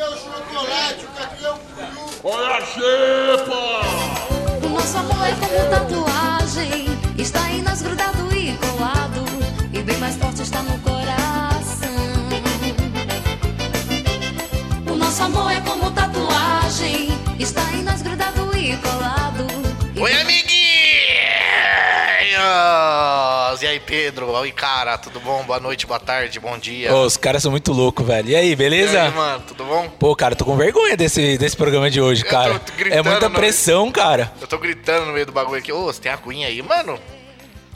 Cadê o chocolate? Cadê o? Olha a xepa! O nosso amor é como tatuagem. Está em nós grudado e colado. E bem mais forte está no coração. O nosso amor é como tatuagem. Aí, Pedro? Oi, cara, tudo bom? Boa noite, boa tarde, bom dia. Ô, os caras são muito loucos, velho. E aí, E beleza? aí, mano, tudo bom? Pô, cara, tô com vergonha desse, desse programa de hoje, cara. é muita no- pressão, cara. Eu tô gritando no meio do bagulho aqui. Ô, você tem aguinha aí, mano?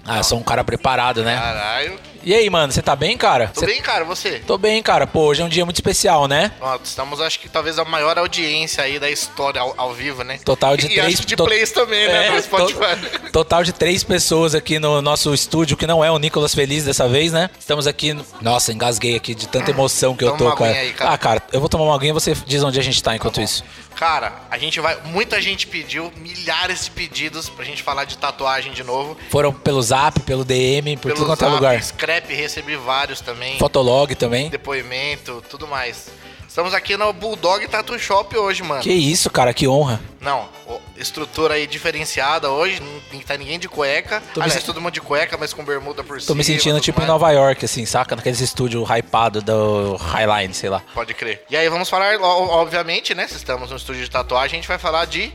Ah, eu sou um cara preparado, né? Caralho. E aí, mano, você tá bem, cara? Tô Cê- bem, cara, você? Tô bem, cara. Pô, hoje é um dia muito especial, né? Ó, estamos, acho que talvez a maior audiência aí da história ao, ao vivo, né? Total de e três- acho de to- plays também, né? É, no to-. Total de três pessoas aqui no nosso estúdio, que não é o Nicolas Feliz dessa vez, né? Estamos aqui. no- Nossa, engasguei aqui de tanta emoção que eu Toma tô, uma cara. aí, cara. Ah, cara, eu vou tomar uma aguinha e você diz onde a gente tá enquanto bom. isso. Cara, a gente vai. Muita gente pediu, milhares de pedidos pra gente falar de tatuagem de novo. Foram pelo zap, pelo DM, por Pelo tudo quanto é lugar. Scrap, recebi vários também. Fotolog também. Depoimento, tudo mais. Estamos aqui no Bulldog Tattoo Shop hoje, mano. Que isso, cara, que honra. Não, estrutura aí diferenciada hoje, não tá ninguém de cueca. Tô Aliás, se- todo mundo de cueca, mas com bermuda por cima. Tô me sentindo tipo em mais. Nova York, assim, saca? Naqueles estúdios hypado do Highline, sei lá. Pode crer. E aí vamos falar, obviamente, né? Se estamos no estúdio de tatuagem, a gente vai falar de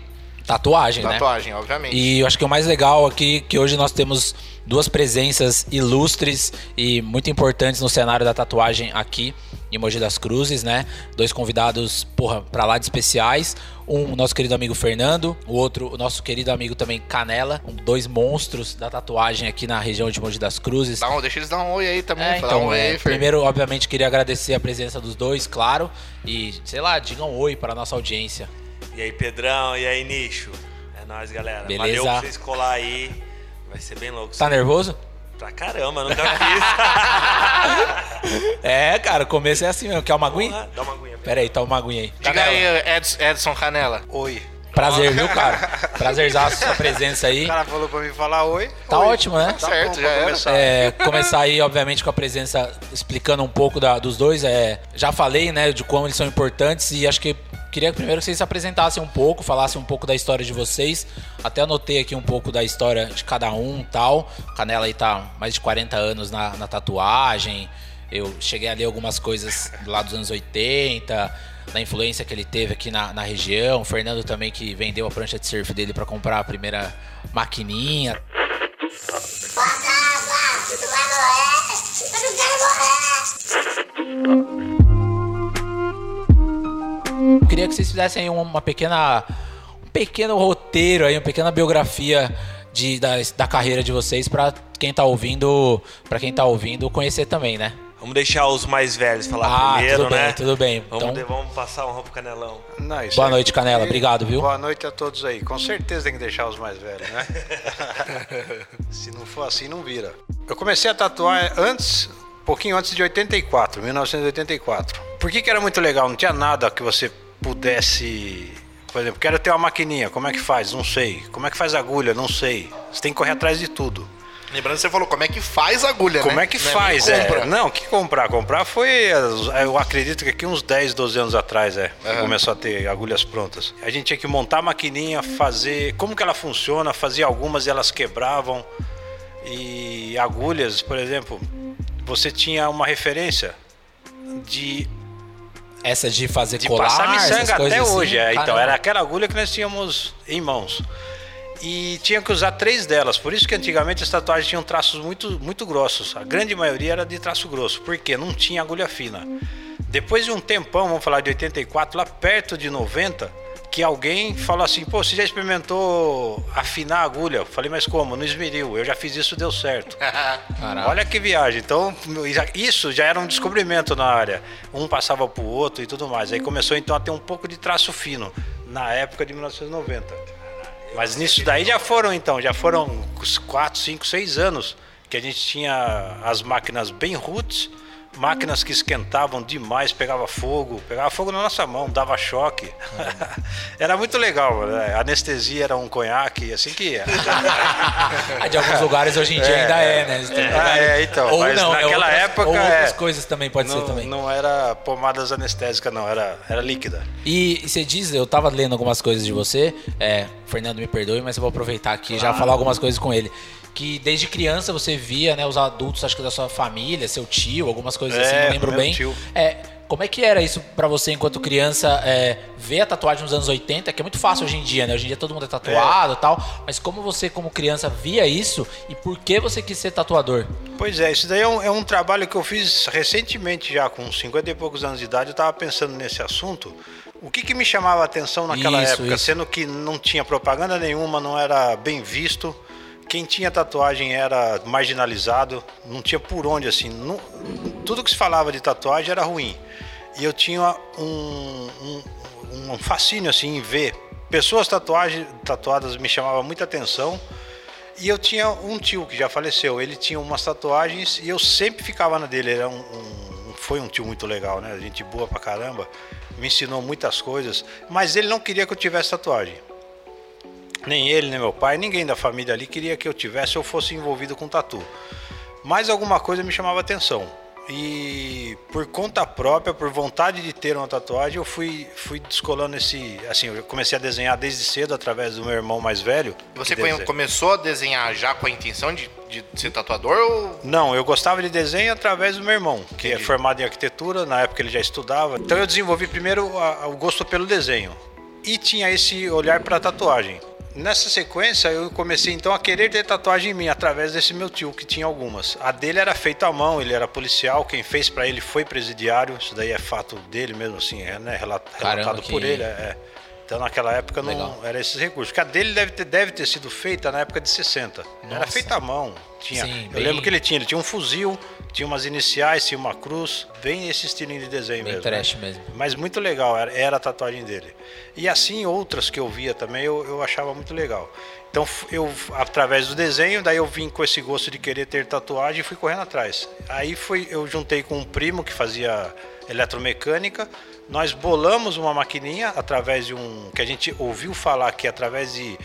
Tatuagem, né? tatuagem, obviamente. E eu acho que o mais legal aqui que hoje nós temos duas presenças ilustres e muito importantes no cenário da tatuagem aqui em Mogi das Cruzes, né? Dois convidados, porra, pra lá de especiais. Um, o nosso querido amigo Fernando, o outro, o nosso querido amigo também Canela. Um- dois monstros da tatuagem aqui na região de Mogi das Cruzes. Dá um, deixa eles dar um oi aí também. É, então, um oi é, primeiro, obviamente, queria agradecer a presença dos dois, claro. E, sei lá, digam oi para a nossa audiência. E aí, Pedrão, e aí, Nicho? É nóis, galera. Beleza. Valeu por vocês colar aí. Vai ser bem louco. Tá nervoso? Pra caramba, nunca fiz. É, cara, o começo é assim mesmo. Quer uma aguinha? Porra, Dá uma aguinha. Pera aí, tá uma aguinha aí. Diga aí, Edson, Edson Canela. Oi. Prazer, viu, cara? Prazerzaço sua presença aí. O cara falou pra mim falar oi. Tá Oi. ótimo, né? Tá Certo, bom já era. começar. É, começar aí, obviamente, com a presença explicando um pouco da- dos dois. É, já falei, né, de como eles são importantes e acho que queria primeiro que vocês se apresentassem um pouco, falassem um pouco da história de vocês. Até anotei aqui um pouco da história de cada um tal. Canela aí tá mais de 40 anos na, na tatuagem. Eu cheguei a ler algumas coisas lá dos anos 80, da influência que ele teve aqui na, na região. O Fernando também que vendeu a prancha de surf dele para comprar a primeira maquininha. Eu queria que vocês fizessem aí uma pequena, um pequeno roteiro aí, uma pequena biografia de, da, da carreira de vocês para quem tá ouvindo, para quem tá ouvindo conhecer também, né? Vamos deixar os mais velhos falar Ah, primeiro, tudo bem, né? tudo bem. Vamos, Então- de- vamos passar um roupa canelão. Não, isso Boa é- noite, Canela. Obrigado, viu? Boa noite a todos aí. Com certeza tem que deixar os mais velhos, né? Se não for assim, não vira. Eu comecei a tatuar antes, pouquinho antes de 84, 1984. Por que, que era muito legal? Não tinha nada que você pudesse. Por exemplo, quero ter uma maquininha, como é que faz? Não sei. Como é que faz agulha? Não sei. Você tem que correr atrás de tudo. Lembrando que você falou como é que faz agulha, Como né? é que Não nem faz? É, não, que comprar? Comprar foi, eu acredito que aqui uns 10, 12 anos atrás, é. que Começou a ter agulhas prontas. A gente tinha que montar a maquininha, fazer. Como que ela funciona? Fazia algumas e elas quebravam. E agulhas, por exemplo, você tinha uma referência de, Essa de fazer de colar, passar miçanga até assim, hoje. é. Então, era aquela agulha que nós tínhamos em mãos. E tinha que usar três delas. Por isso que antigamente as tatuagens tinham traços muito, muito grossos. A grande maioria era de traço grosso. Porque não tinha agulha fina. Depois de um tempão, vamos falar de 84, lá perto de 90, que alguém falou assim: pô, você já experimentou afinar a agulha? Eu falei, mas como? No esmeril. Eu já fiz isso, deu certo. Olha que viagem. Então, isso já era um descobrimento na área. Um passava pro outro e tudo mais. Aí começou então a ter um pouco de traço fino na época de 1990. Mas nisso daí já foram então, já foram uns 4, 5, 6 anos que a gente tinha as máquinas bem roots, máquinas que esquentavam demais, pegava fogo, pegava fogo na nossa mão, dava choque. era muito legal, né? A anestesia era um conhaque, assim que ia. Ah, de alguns lugares hoje em dia ainda é, né? Tem Ah, lugares- é, então, Ou mas não, é naquela outras- época, Ou outras é. coisas também pode ser não, também. não era pomadas anestésicas, não, era, era líquida. E você diz, eu tava lendo algumas coisas de você, é, Fernando me perdoe, mas eu vou aproveitar aqui e já falar algumas coisas com ele. Que desde criança você via, né, os adultos, acho que da sua família, seu tio, algumas coisas assim, É, não lembro bem. tio. É, como é que era isso pra você enquanto criança, é, ver a tatuagem nos anos 80, que é muito fácil hoje em dia, né? Hoje em dia todo mundo é tatuado e tal, mas como você como criança via isso e por que você quis ser tatuador? Pois é, isso daí é um, é um trabalho que eu fiz recentemente, já com 50 e poucos anos de idade. Eu estava pensando nesse assunto. O que, que me chamava a atenção naquela Isso, época, isso. sendo que não tinha propaganda nenhuma, não era bem visto. Quem tinha tatuagem era marginalizado, não tinha por onde assim. não- tudo que se falava de tatuagem era ruim. E eu tinha um, um, um fascínio assim em ver pessoas tatuagem, tatuadas me chamava muita atenção. E eu tinha um tio que já faleceu, ele tinha umas tatuagens e eu sempre ficava na dele. Ele era um, um- foi um tio muito legal, né? Gente boa pra caramba, me ensinou muitas coisas, mas ele não queria que eu tivesse tatuagem. Nem ele, nem meu pai, ninguém da família ali queria que eu tivesse ou fosse envolvido com tatu. Mas alguma coisa me chamava atenção. E por conta própria, por vontade de ter uma tatuagem, eu fui, fui descolando esse. Assim, eu comecei a desenhar desde cedo através do meu irmão mais velho. Você desenha- começou a desenhar já com a intenção de, de ser tatuador ou Não, eu gostava de desenho através do meu irmão, que é formado em arquitetura, na época ele já estudava. Então eu desenvolvi primeiro a- o gosto pelo desenho e tinha esse olhar para tatuagem. Nessa sequência, eu comecei então a querer ter tatuagem em mim através desse meu tio que tinha algumas. A dele era feita à mão, ele era policial, quem fez para ele foi presidiário. Isso daí é fato dele mesmo, assim, é né, relat- Caramba, relatado por ele. é. Então naquela época não Legal. era esses recursos. Porque a dele deve ter, deve ter sido feita na época de 60. Era feita à mão. Tinha, Sim, eu bem- lembro que ele tinha, ele tinha um fuzil, tinha umas iniciais, tinha uma cruz, bem esse estilinho de desenho Bem mesmo. trash né? mesmo. Mas muito legal, era, era a tatuagem dele. E assim outras que eu via também, eu, eu achava muito legal. Então eu, através do desenho, daí eu vim com esse gosto de querer ter tatuagem e fui correndo atrás. Aí foi, eu juntei com um primo que fazia eletromecânica, nós bolamos uma maquininha através de um. que a gente ouviu falar que através de,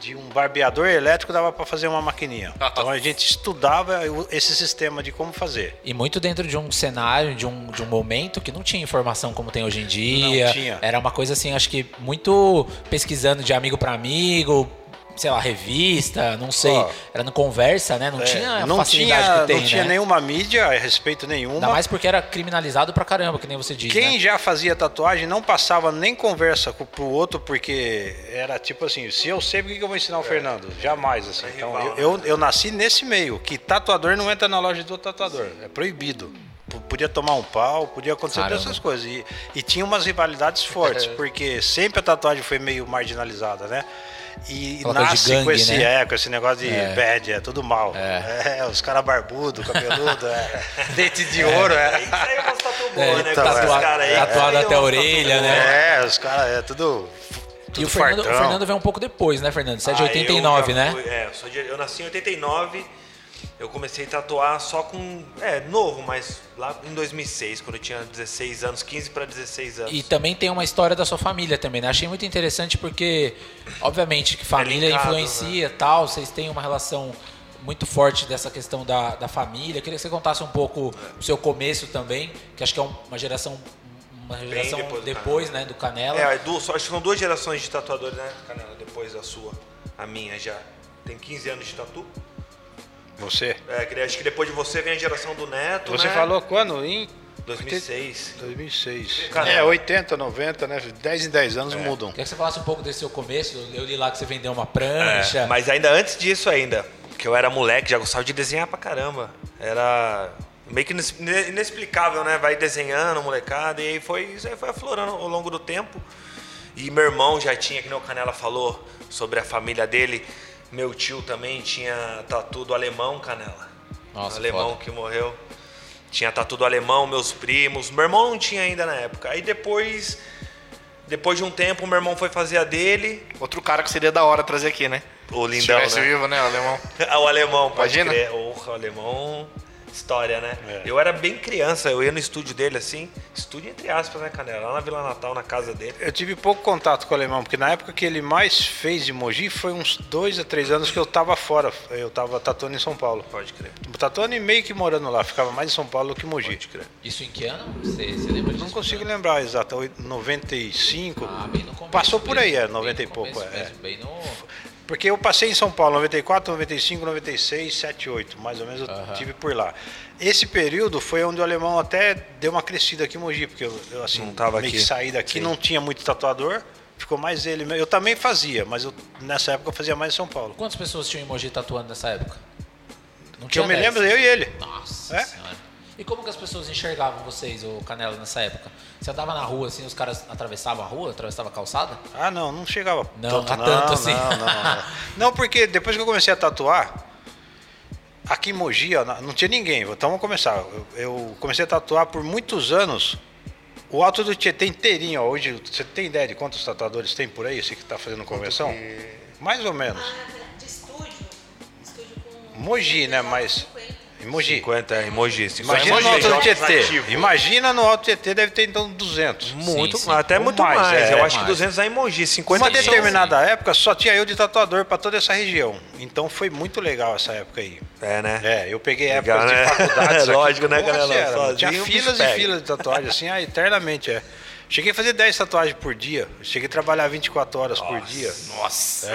de um barbeador elétrico dava para fazer uma maquininha. Então a gente estudava esse sistema de como fazer. E muito dentro de um cenário, de um, de um momento que não tinha informação como tem hoje em dia. Não tinha. Era uma coisa assim, acho que muito pesquisando de amigo para amigo, sei lá, revista, não sei. Ó, era no conversa, né? Não tinha a É, não facilidade tinha, que tem, não tinha né? nenhuma mídia a respeito nenhuma. Ainda mais porque era criminalizado pra caramba, que nem você diz, Quem né? já fazia tatuagem não passava nem conversa com, pro outro, porque era tipo assim, se eu sei, por que eu vou ensinar o Fernando? Jamais, assim. Então, rival, eu, eu, eu nasci nesse meio, que tatuador não entra na loja do tatuador, é proibido. P- Podia tomar um pau, podia acontecer Caramba. todas essas coisas. E, e tinha umas rivalidades fortes, porque sempre a tatuagem foi meio marginalizada, né? E de nasce gangue, com esse, né? é, com esse negócio de bad, é tudo mal. É, os caras barbudo, cabeludo, é, dente de ouro, é. Isso aí é umas tatu É, boas, né? então, tatua- caras aí. tatuado aí até é a orelha, né? É, os caras é tudo. E o Fernando, o. Fernando veio um pouco depois, né, Fernando? Você é de Ah, 89, eu né? fui- é, eu, de- eu nasci em 89. Eu comecei a tatuar só com. É, novo, mas lá em 2006, quando eu tinha 16 anos, 15 para 16 anos. E também tem uma história da sua família também, né? Achei muito interessante porque, obviamente, que família linkado, influencia tal, vocês têm uma relação muito forte dessa questão da, da família. Queria que você contasse um pouco o seu começo também, que acho que é um- uma geração uma geração depois depois, do né, do Canela. É, du- só- acho que são duas gerações de tatuadores, né, Canela? Depois da sua. A minha já. Tem 15 anos de tatu. Você? É, que acho que depois de você vem a geração do Neto. Você né? falou quando? Em 2006. 2006. Cara, é, 80, 90, né? 10 em 10 anos mudam. Queria que você falasse um pouco desse seu começo. Eu li lá que você vendeu uma prancha. É, mas ainda antes disso ainda, que eu era moleque, já gostava de desenhar pra caramba. Era meio que inexplicável, né? Vai desenhando, molecada, e aí foi, isso aí foi aflorando ao longo do tempo. E meu irmão já tinha, que nem o Canela falou, sobre a família dele. Meu tio também tinha tatu do alemão, Canela. Nossa, alemão foda. que morreu. Tinha tatu do alemão, meus primos. Meu irmão não tinha ainda na época. Aí depois, depois de um tempo, meu irmão foi fazer a dele. outro cara que seria da hora trazer aqui, né? O Se lindão, tivesse né? vivo, né, o alemão. Ah, o alemão, pode Imagina. crer. O alemão. História, né? É. Eu era bem criança, eu ia no estúdio dele assim, estúdio entre aspas, né, Canela? Lá na Vila Natal, na casa dele. Eu tive pouco contato com o alemão, porque na época que ele mais fez de Mogi foi uns dois a três anos que eu tava fora. Eu tava tatuando em São Paulo. Pode crer. Tatuando e meio que morando lá, ficava mais em São Paulo do que em Mogi. Pode crer. Isso em que ano? Você, você lembra disso? Não consigo lembrar exato, oit- 95. Ah, bem no começo Passou por aí, é, bem 90 e pouco. começo é. mesmo, Bem no... Porque eu passei em São Paulo 94, 95, 96, 78, mais ou menos eu tive por lá. Esse período foi onde o alemão até deu uma crescida aqui em Mogi, porque eu, eu, assim, Não tava meio aqui. que saí daqui, Sim. não tinha muito tatuador, ficou mais ele. mesmo. Eu também fazia, mas eu- nessa época eu fazia mais em São Paulo. Quantas pessoas tinham emoji tatuando nessa época? Não Que eu me dez? lembro, eu e ele. Nossa É? senhora. E como que as pessoas enxergavam vocês, o Canela, nessa época? Você andava na rua, assim, os caras atravessavam a rua, atravessavam a calçada? Ah, não, não chegava Não, tanto, a não, tanto não, assim. não, não. Não, porque depois que eu comecei a tatuar, aqui em Mogi, ó, não tinha ninguém. Então vamos começar. Eu, eu comecei a tatuar por muitos anos. O Alto do Tietê inteirinho, ó, hoje, você tem ideia de quantos tatuadores tem por aí, você que está fazendo convenção? Mais ou menos. De estúdio. Estúdio com. Mogi, né? Mas. Em Mogi. 50 emojis. 50 Imagina no Alto do emojis Tietê. nativos. Imagina no Alto do Tietê, deve ter então 200. Muito, Sim, sim. até Ou muito mais, mais. é, eu acho que mais. 200 é emoji, 50 Uma são- determinada época só tinha eu de tatuador para toda essa região. Então foi muito legal essa época aí. É, né? É, eu peguei Legal, épocas né? de faculdades. aqui, Lógico, né, galera? Tinha filas e filas de tatuagem, assim, ah, eternamente, é. Cheguei a fazer 10 tatuagens por dia. Cheguei a trabalhar 24 horas por dia. Nossa.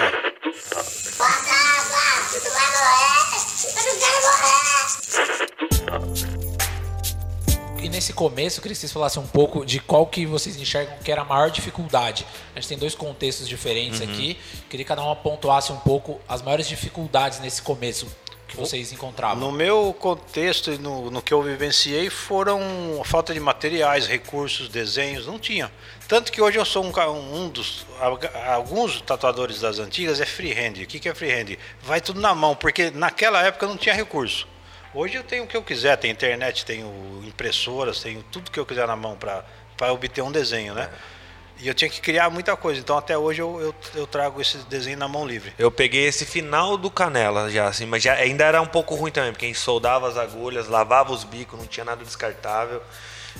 E nesse começo, eu queria que vocês falassem um pouco de qual que vocês enxergam que era a maior dificuldade. A gente tem dois contextos diferentes Uhum. aqui. Queria que cada um pontuasse um pouco as maiores dificuldades nesse começo que vocês encontravam. No meu contexto e no, no que eu vivenciei foram a falta de materiais, recursos, desenhos, não tinha. Tanto que hoje eu sou um, um dos. Alguns tatuadores das antigas é freehand. O que, que é freehand? Vai tudo na mão, porque naquela época não tinha recurso. Hoje eu tenho o que eu quiser, tenho internet, tenho impressoras, tenho tudo que eu quiser na mão para obter um desenho, né? E eu tinha que criar muita coisa, então até hoje eu, eu, eu trago esse desenho na mão livre. Eu peguei esse final do Canela já, assim, mas já ainda era um pouco ruim também, porque a gente soldava as agulhas, lavava os bicos, não tinha nada descartável.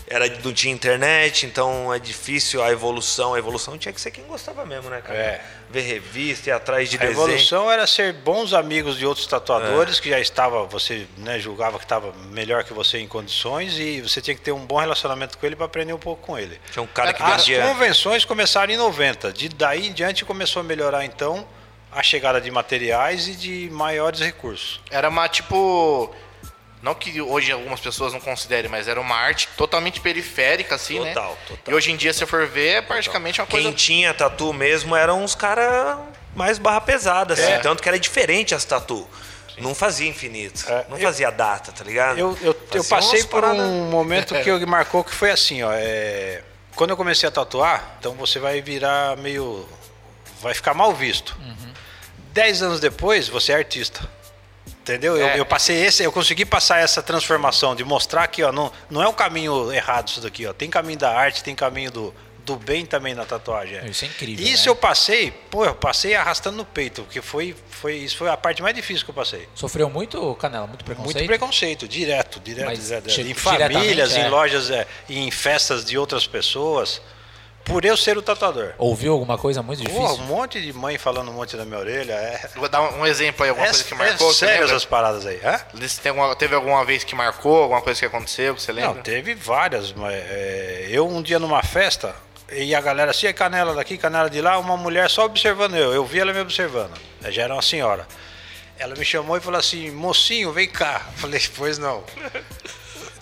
Era, não tinha internet, então é difícil a evolução. A evolução tinha que ser quem gostava mesmo, né, cara? É. Ver revista, ir atrás de A desenho. evolução era ser bons amigos de outros tatuadores que já estava, você né, julgava que estava melhor que você em condições e você tinha que ter um bom relacionamento com ele para aprender um pouco com ele. Tinha um cara que As vendia. convenções começaram em 90, de daí em diante começou a melhorar então a chegada de materiais e de maiores recursos. Era uma tipo. Não que hoje algumas pessoas não considerem, mas era uma arte totalmente periférica, assim, né? Total, total. E hoje em dia, se for ver, é praticamente uma Quem coisa. tinha tatu mesmo eram uns caras mais barra pesada, assim. É. Tanto que era diferente as tatu. Não fazia infinito. É, não eu- fazia data, tá ligado? Eu, eu, eu passei por paradas- um momento que eu marcou que foi assim, ó. é, Quando eu comecei a tatuar, então você vai virar meio. Vai ficar mal visto. Dez anos depois, você é artista. Entendeu? Eu, É. eu passei esse, eu consegui passar essa transformação de mostrar que ó, não, não é o caminho errado isso daqui, ó. Tem caminho da arte, tem caminho do, do bem também na tatuagem. é. Isso é incrível, Isso né? eu passei, pô, eu passei arrastando no peito, porque foi, foi, isso foi a parte mais difícil que eu passei. Sofreu muito, Canela? Muito preconceito? Muito preconceito, direto, direto, direto. Em famílias, diretamente, em é. lojas, é, em festas de outras pessoas, por eu ser o tatuador. Ouviu alguma coisa muito Pô, difícil? um monte de mãe falando um monte na minha orelha. É, Vou dar um exemplo aí, alguma é, coisa que é marcou. você sério lembra? essas paradas aí. Hã? Alguma- teve alguma vez que marcou, alguma coisa que aconteceu, que você lembra? Não, teve várias, mas é, eu um dia numa festa, e a galera assim, é canela daqui, canela de lá, uma mulher só observando eu. Eu vi ela me observando. Ela já era uma senhora. Ela me chamou e falou assim, mocinho, vem cá. Eu Falei, pois não.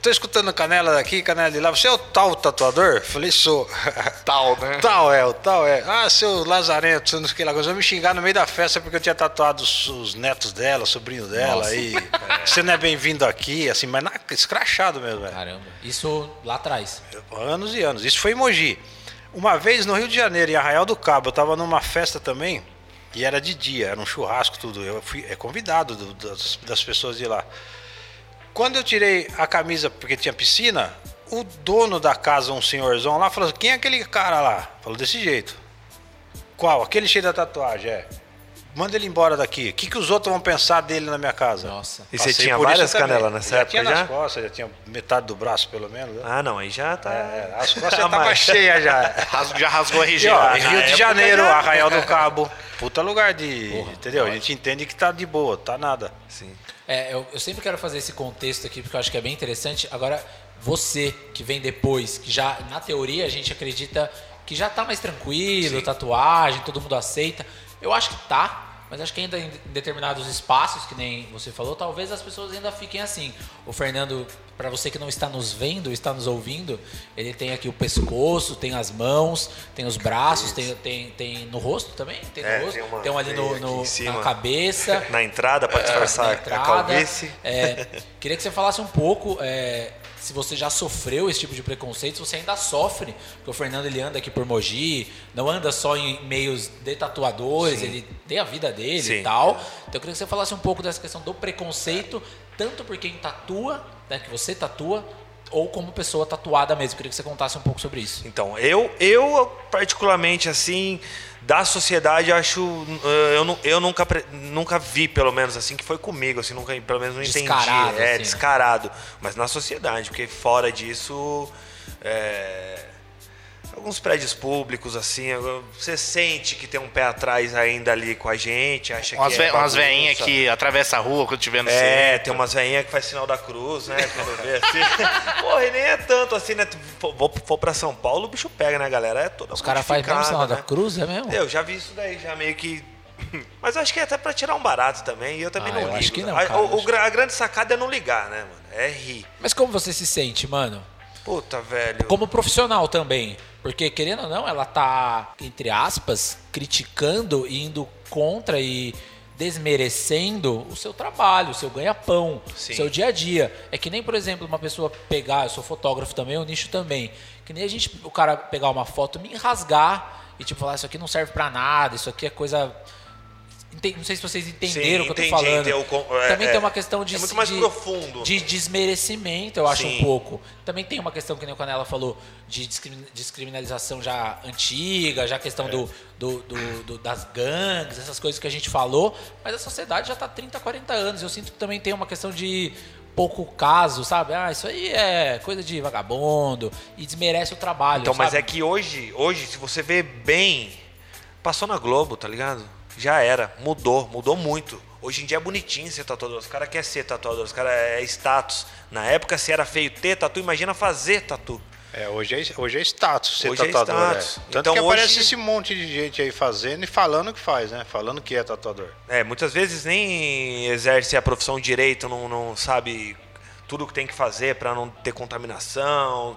Tô escutando canela daqui, canela de lá. Você é o tal tatuador? Falei, sou. Tal, né? Tal é, o tal é. Ah, seu lazarento, não sei o que lá. Começou a me xingar no meio da festa porque eu tinha tatuado os, os netos dela, sobrinho dela. Nossa. E você não é bem-vindo aqui, assim, mas na, escrachado mesmo, velho. Caramba. Isso lá atrás. Anos e anos. Isso foi em Mogi. Uma vez no Rio de Janeiro, em Arraial do Cabo, eu tava numa festa também, e era de dia, era um churrasco, tudo. Eu fui é convidado do- das, das pessoas de lá. Quando eu tirei a camisa, porque tinha piscina, o dono da casa, um senhorzão lá, falou assim, quem é aquele cara lá? Falou desse jeito. Qual? Aquele cheio da tatuagem, é. Manda ele embora daqui. O que, que os outros vão pensar dele na minha casa? Nossa. E você tinha várias canelas nessa já época tinha já? nas costas, já tinha metade do braço, pelo menos. né? Ah, não, aí já tá. É, as costas já Ah, tava mas- cheia já. Já rasgou a E, região. ó, Rio de época Janeiro, já- Arraial do Cabo. Puta lugar de. entendeu? A gente entende que tá de boa, tá nada. Sim. É, eu, eu sempre quero fazer esse contexto aqui porque eu acho que é bem interessante. Agora, você que vem depois, que já, na teoria, a gente acredita que já tá mais tranquilo, tatuagem, todo mundo aceita. Eu acho que tá, mas acho que ainda em determinados espaços, que nem você falou, talvez as pessoas ainda fiquem assim. O Fernando, para você que não está nos vendo, está nos ouvindo, ele tem aqui o pescoço, tem as mãos, tem os braços, tem, tem, tem no rosto também? Tem no É, rosto? tem uma tem um ali no, no- na cabeça. Na entrada, pra disfarçar a entrada. calvície. É, queria que você falasse um pouco é, se você já sofreu esse tipo de preconceito, se você ainda sofre, porque o Fernando ele anda aqui por Mogi, não anda só em meios de tatuadores, ele tem a vida dele Sim. e tal. Então eu queria que você falasse um pouco dessa questão do preconceito, tanto por quem tatua, né, que você tatua, ou como pessoa tatuada mesmo. Eu queria que você contasse um pouco sobre isso. Então, eu, eu particularmente, assim, da sociedade, acho. eh, Eu, eu nunca, nunca vi, pelo menos, assim, que foi comigo, assim, nunca, pelo menos não entendi. Descarado, É, assim, né? descarado. Mas na sociedade, porque fora disso. é, Alguns prédios públicos, assim, você sente que tem um pé atrás ainda ali com a gente, acha Umas, que é umas veinhas que atravessam a rua quando tiver no É, centro. tem umas veinhas que faz sinal da cruz, né? Quando vê assim. Porra, e nem é tanto assim, né? For, vou- for pra São Paulo, o bicho pega, né, galera? É toda Os caras fazem mesmo sinal da né? cruz, é mesmo? Eu já vi isso daí, já meio que. Mas eu acho que é até pra tirar um barato também, e eu também Ah, não eu ligo. acho que não, A- cara, o- o acho gra- a grande sacada é não ligar, né, mano? É rir. Mas como você se sente, mano? Puta, velho. Como profissional também. Porque, querendo ou não, ela tá, entre aspas, criticando e indo contra e desmerecendo o seu trabalho, o seu ganha-pão, o seu dia a dia. É que nem, por exemplo, uma pessoa pegar, eu sou fotógrafo também, o nicho também. Que nem a gente, o cara pegar uma foto, me rasgar e tipo falar, isso aqui não serve pra nada, isso aqui é coisa. Não sei se vocês entenderam Sim, o que eu entendi, tô falando. entendi, eu é, Também é. tem uma questão de É muito mais de- profundo. de desmerecimento, eu acho Sim. um pouco. Também tem uma questão que nem o Canela falou de descriminalização já antiga, já a questão É. do, do- do- do- das gangues, essas coisas que a gente falou, mas a sociedade já está 30, 40 anos. Eu sinto que também tem uma questão de pouco caso, sabe? Ah, isso aí é coisa de vagabundo e desmerece o trabalho. Então, mas sabe? é que hoje, hoje, se você vê bem, passou na Globo, tá ligado? Já era, mudou, mudou muito. Hoje em dia é bonitinho ser tatuador. Os caras querem ser tatuador, os caras é status. Na época, se era feio ter tatu, imagina fazer tatu. É, hoje é, hoje é status ser Hoje é tatuador. status. é. Tanto Então, que aparece hoje- esse monte de gente aí fazendo e falando que faz, né? Falando que é tatuador. É, muitas vezes nem exerce a profissão direito, não, não sabe tudo o que tem que fazer para não ter contaminação.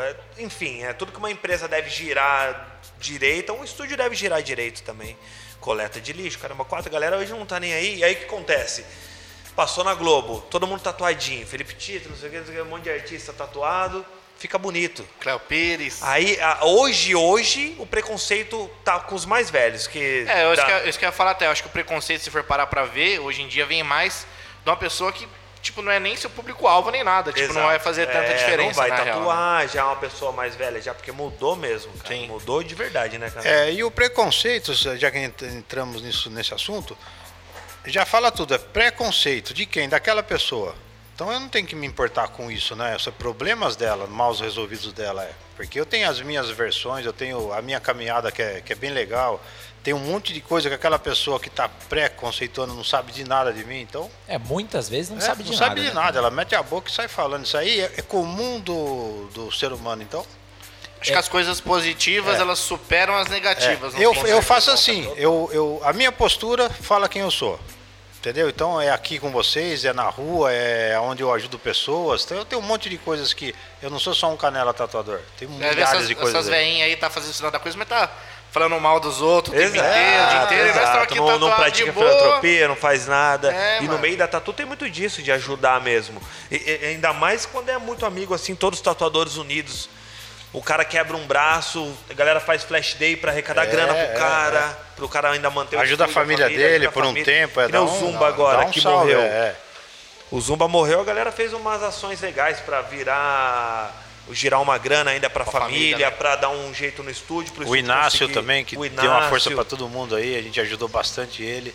é, enfim, é tudo que uma empresa deve girar direito, um estúdio deve girar direito também. Coleta de lixo, caramba, quatro, galera hoje não tá nem aí. E aí o que acontece? Passou na Globo, todo mundo tatuadinho, Felipe Tito, não sei o que, um monte de artista tatuado, fica bonito. Cléo Pires. Aí, hoje, hoje, o preconceito tá com os mais velhos. Que É, eu, dá- isso que, eu- isso que eu ia falar até. Eu acho que o preconceito, se for parar pra ver, hoje em dia vem mais de uma pessoa que, tipo, não é nem seu público-alvo nem nada. Tipo, não Exato. vai fazer tanta É, diferença, Não vai na real, né? tatuar, já é uma pessoa mais velha, já porque mudou mesmo, cara. Sim. Mudou de verdade, né, cara? É, e o preconceito, já que ent- entramos nisso, nesse assunto, já fala tudo, é preconceito de quem? Daquela pessoa. Então eu não tenho que me importar com isso, né? São problemas dela, mal resolvidos dela. É. Porque eu tenho as minhas versões, eu tenho a minha caminhada que é, que é bem legal. Tem um monte de coisa que aquela pessoa que está pré-conceituando não sabe de nada de mim, então. É, muitas vezes não é, sabe de não nada. sabe de né? nada, ela mete a boca e sai falando. Isso aí é, é comum do, do ser humano, então. Acho que as coisas positivas, elas superam as negativas. É, eu, eu faço assim, eu, eu, a minha postura fala quem eu sou. Entendeu? Então é aqui com vocês, é na rua, é onde eu ajudo pessoas. Então eu tenho um monte de coisas que. Eu não sou só um canela tatuador. Tem milhares essas, de coisas. essas veinhas aí tá fazendo sinal da coisa, mas tá falando mal dos outros o tempo Exato, inteiro, o dia inteiro. e nós exato. aqui Não, não pratica filantropia, não faz nada. É, e no mano. meio da tatu tem muito disso, de ajudar mesmo. E, e- ainda mais quando é muito amigo, assim, todos os tatuadores unidos. O cara quebra um braço, a galera faz flash day pra arrecadar É, grana é, pro cara, pro cara ainda manter o Ajuda a estúdio, família dele ajuda por um família. tempo. É, Que nem dá o um- Zumba agora, dá um que salve, morreu. é. O Zumba morreu, a galera fez umas ações legais pra virar girar uma grana ainda pra, Pra família, família, né? pra dar um jeito no estúdio. pro O estúdio Inácio conseguir- também, que o deu uma força Inácio. pra todo mundo aí, a gente ajudou bastante ele.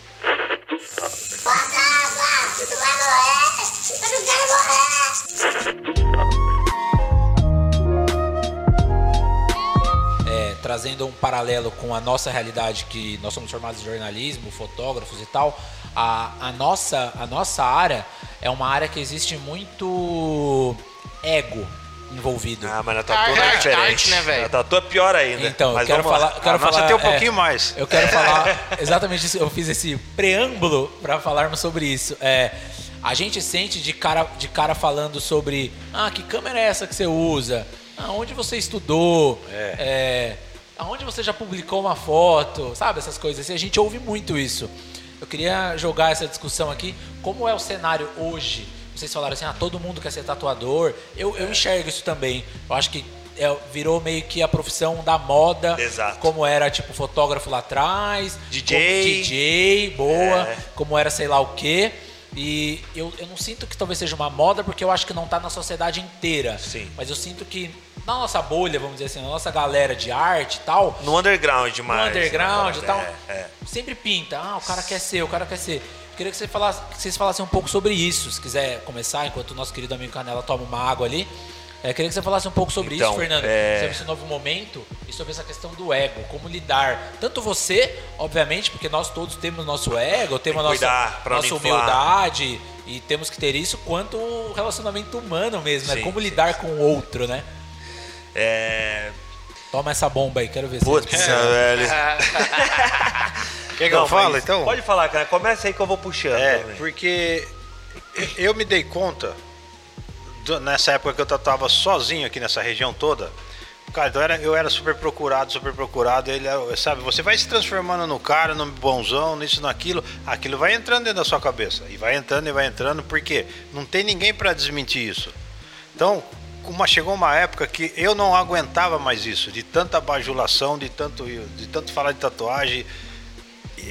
É, trazendo um paralelo com a nossa realidade, que nós somos formados em jornalismo, fotógrafos e tal, a, a, nossa, a nossa área é uma área que existe muito ego envolvido. Ah, mas na tatu Ah, não é é diferente. arte, né? Na tatu é pior ainda. Então, eu mas quero vamos lá. falar. eu Quero A nossa falar, tem um é, pouquinho mais. Eu quero falar exatamente isso. Eu fiz esse preâmbulo para falarmos sobre isso. É, a gente sente de cara, de cara falando sobre. Ah, que câmera é essa que você usa? Ah, onde você estudou? É, aonde você já publicou uma foto? Sabe, essas coisas assim. A gente ouve muito isso. Eu queria jogar essa discussão aqui. Como é o cenário hoje? Vocês falaram assim, ah, todo mundo quer ser tatuador. Eu, eu enxergo isso também. Eu acho que é, virou meio que a profissão da moda. Exato. Como era, tipo, fotógrafo lá atrás. DJ. DJ, boa. É. Como era sei lá o quê. E eu, eu não sinto que talvez seja uma moda, porque eu acho que não tá na sociedade inteira. Sim. Mas eu sinto que na nossa bolha, vamos dizer assim, na nossa galera de arte e tal, No underground no mais. underground e né? tal, É, é. sempre pinta. Ah, o cara quer ser, o cara quer ser. Queria que, você falasse, que vocês falassem um pouco sobre isso. Se quiser começar, enquanto o nosso querido amigo Canela toma uma água ali. É, queria que você falasse um pouco sobre Então, isso, Fernando. é- Sobre esse novo momento e sobre essa questão do ego. Como lidar. Tanto você, obviamente, porque nós todos temos nosso ego, temos a nossa, nossa humildade e temos que ter isso quanto o relacionamento humano mesmo, né? Sim, Como sim, lidar com o outro, né? É. Toma essa bomba aí, quero ver se Putz, velho. Quer que Não, eu falo, mas então? Pode falar, cara. Começa aí que eu vou puxando. É, também. porque eu me dei conta, nessa época que eu tatuava sozinho aqui nessa região toda, cara, então eu era, eu era super procurado, super procurado, ele, sabe, você vai se transformando no cara, no bonzão, nisso, naquilo, aquilo vai entrando dentro da sua cabeça, e vai entrando e vai entrando, porque não tem ninguém para desmentir isso. Então, uma, chegou uma época que eu não aguentava mais isso, de tanta bajulação, de tanto, de tanto falar de tatuagem,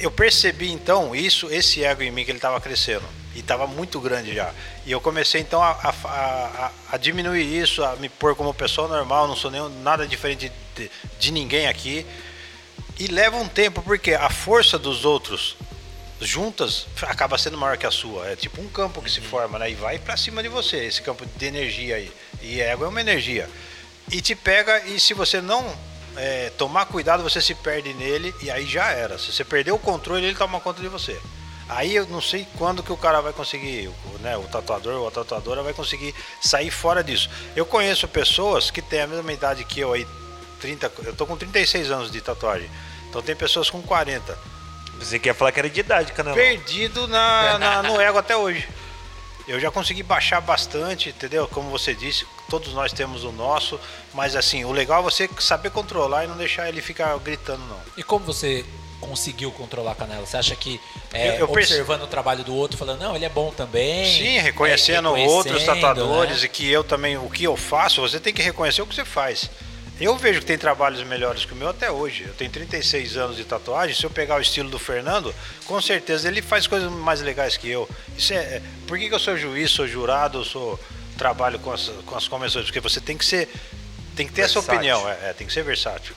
eu percebi então isso, esse ego em mim que ele estava crescendo e estava muito grande já. E eu comecei então a, a- a- a diminuir isso, a me pôr como pessoa normal, não sou nenhum, nada diferente de, de ninguém aqui. E leva um tempo porque a força dos outros juntas acaba sendo maior que a sua. É tipo um campo que se forma, né? E vai para cima de você, esse campo de energia aí. E ego é uma energia. E te pega e se você não é, tomar cuidado, você se perde nele e aí já era. Se você perder o controle, ele toma conta de você. Aí eu não sei quando que o cara vai conseguir, o- né, o tatuador ou a tatuadora vai conseguir sair fora disso. Eu conheço pessoas que têm a mesma idade que eu aí, 30, eu tô com 36 anos de tatuagem. Então tem pessoas com 40 Você quer falar que era de idade, canal? perdido na, na- no ego até hoje. Eu já consegui baixar bastante, entendeu? Como você disse, todos nós temos o nosso, mas assim, o legal é você saber controlar e não deixar ele ficar gritando, não. E como você conseguiu controlar a canela? Você acha que é, Eu- eu perce- observando o trabalho do outro, falando, não, ele é bom também. Sim, reconhecendo é, outros reconhecendo, tatuadores né? e que eu também, o que eu faço, você tem que reconhecer o que você faz. Eu vejo que tem trabalhos melhores que o meu até hoje. Eu tenho 36 anos de tatuagem. Se eu pegar o estilo do Fernando, com certeza ele faz coisas mais legais que eu. Isso é, é- por que, que eu sou juiz, sou jurado, eu sou trabalho com as, com as convenções? Porque você tem que ser, tem que ter essa Versátil. opinião. É, é, tem que ser versátil.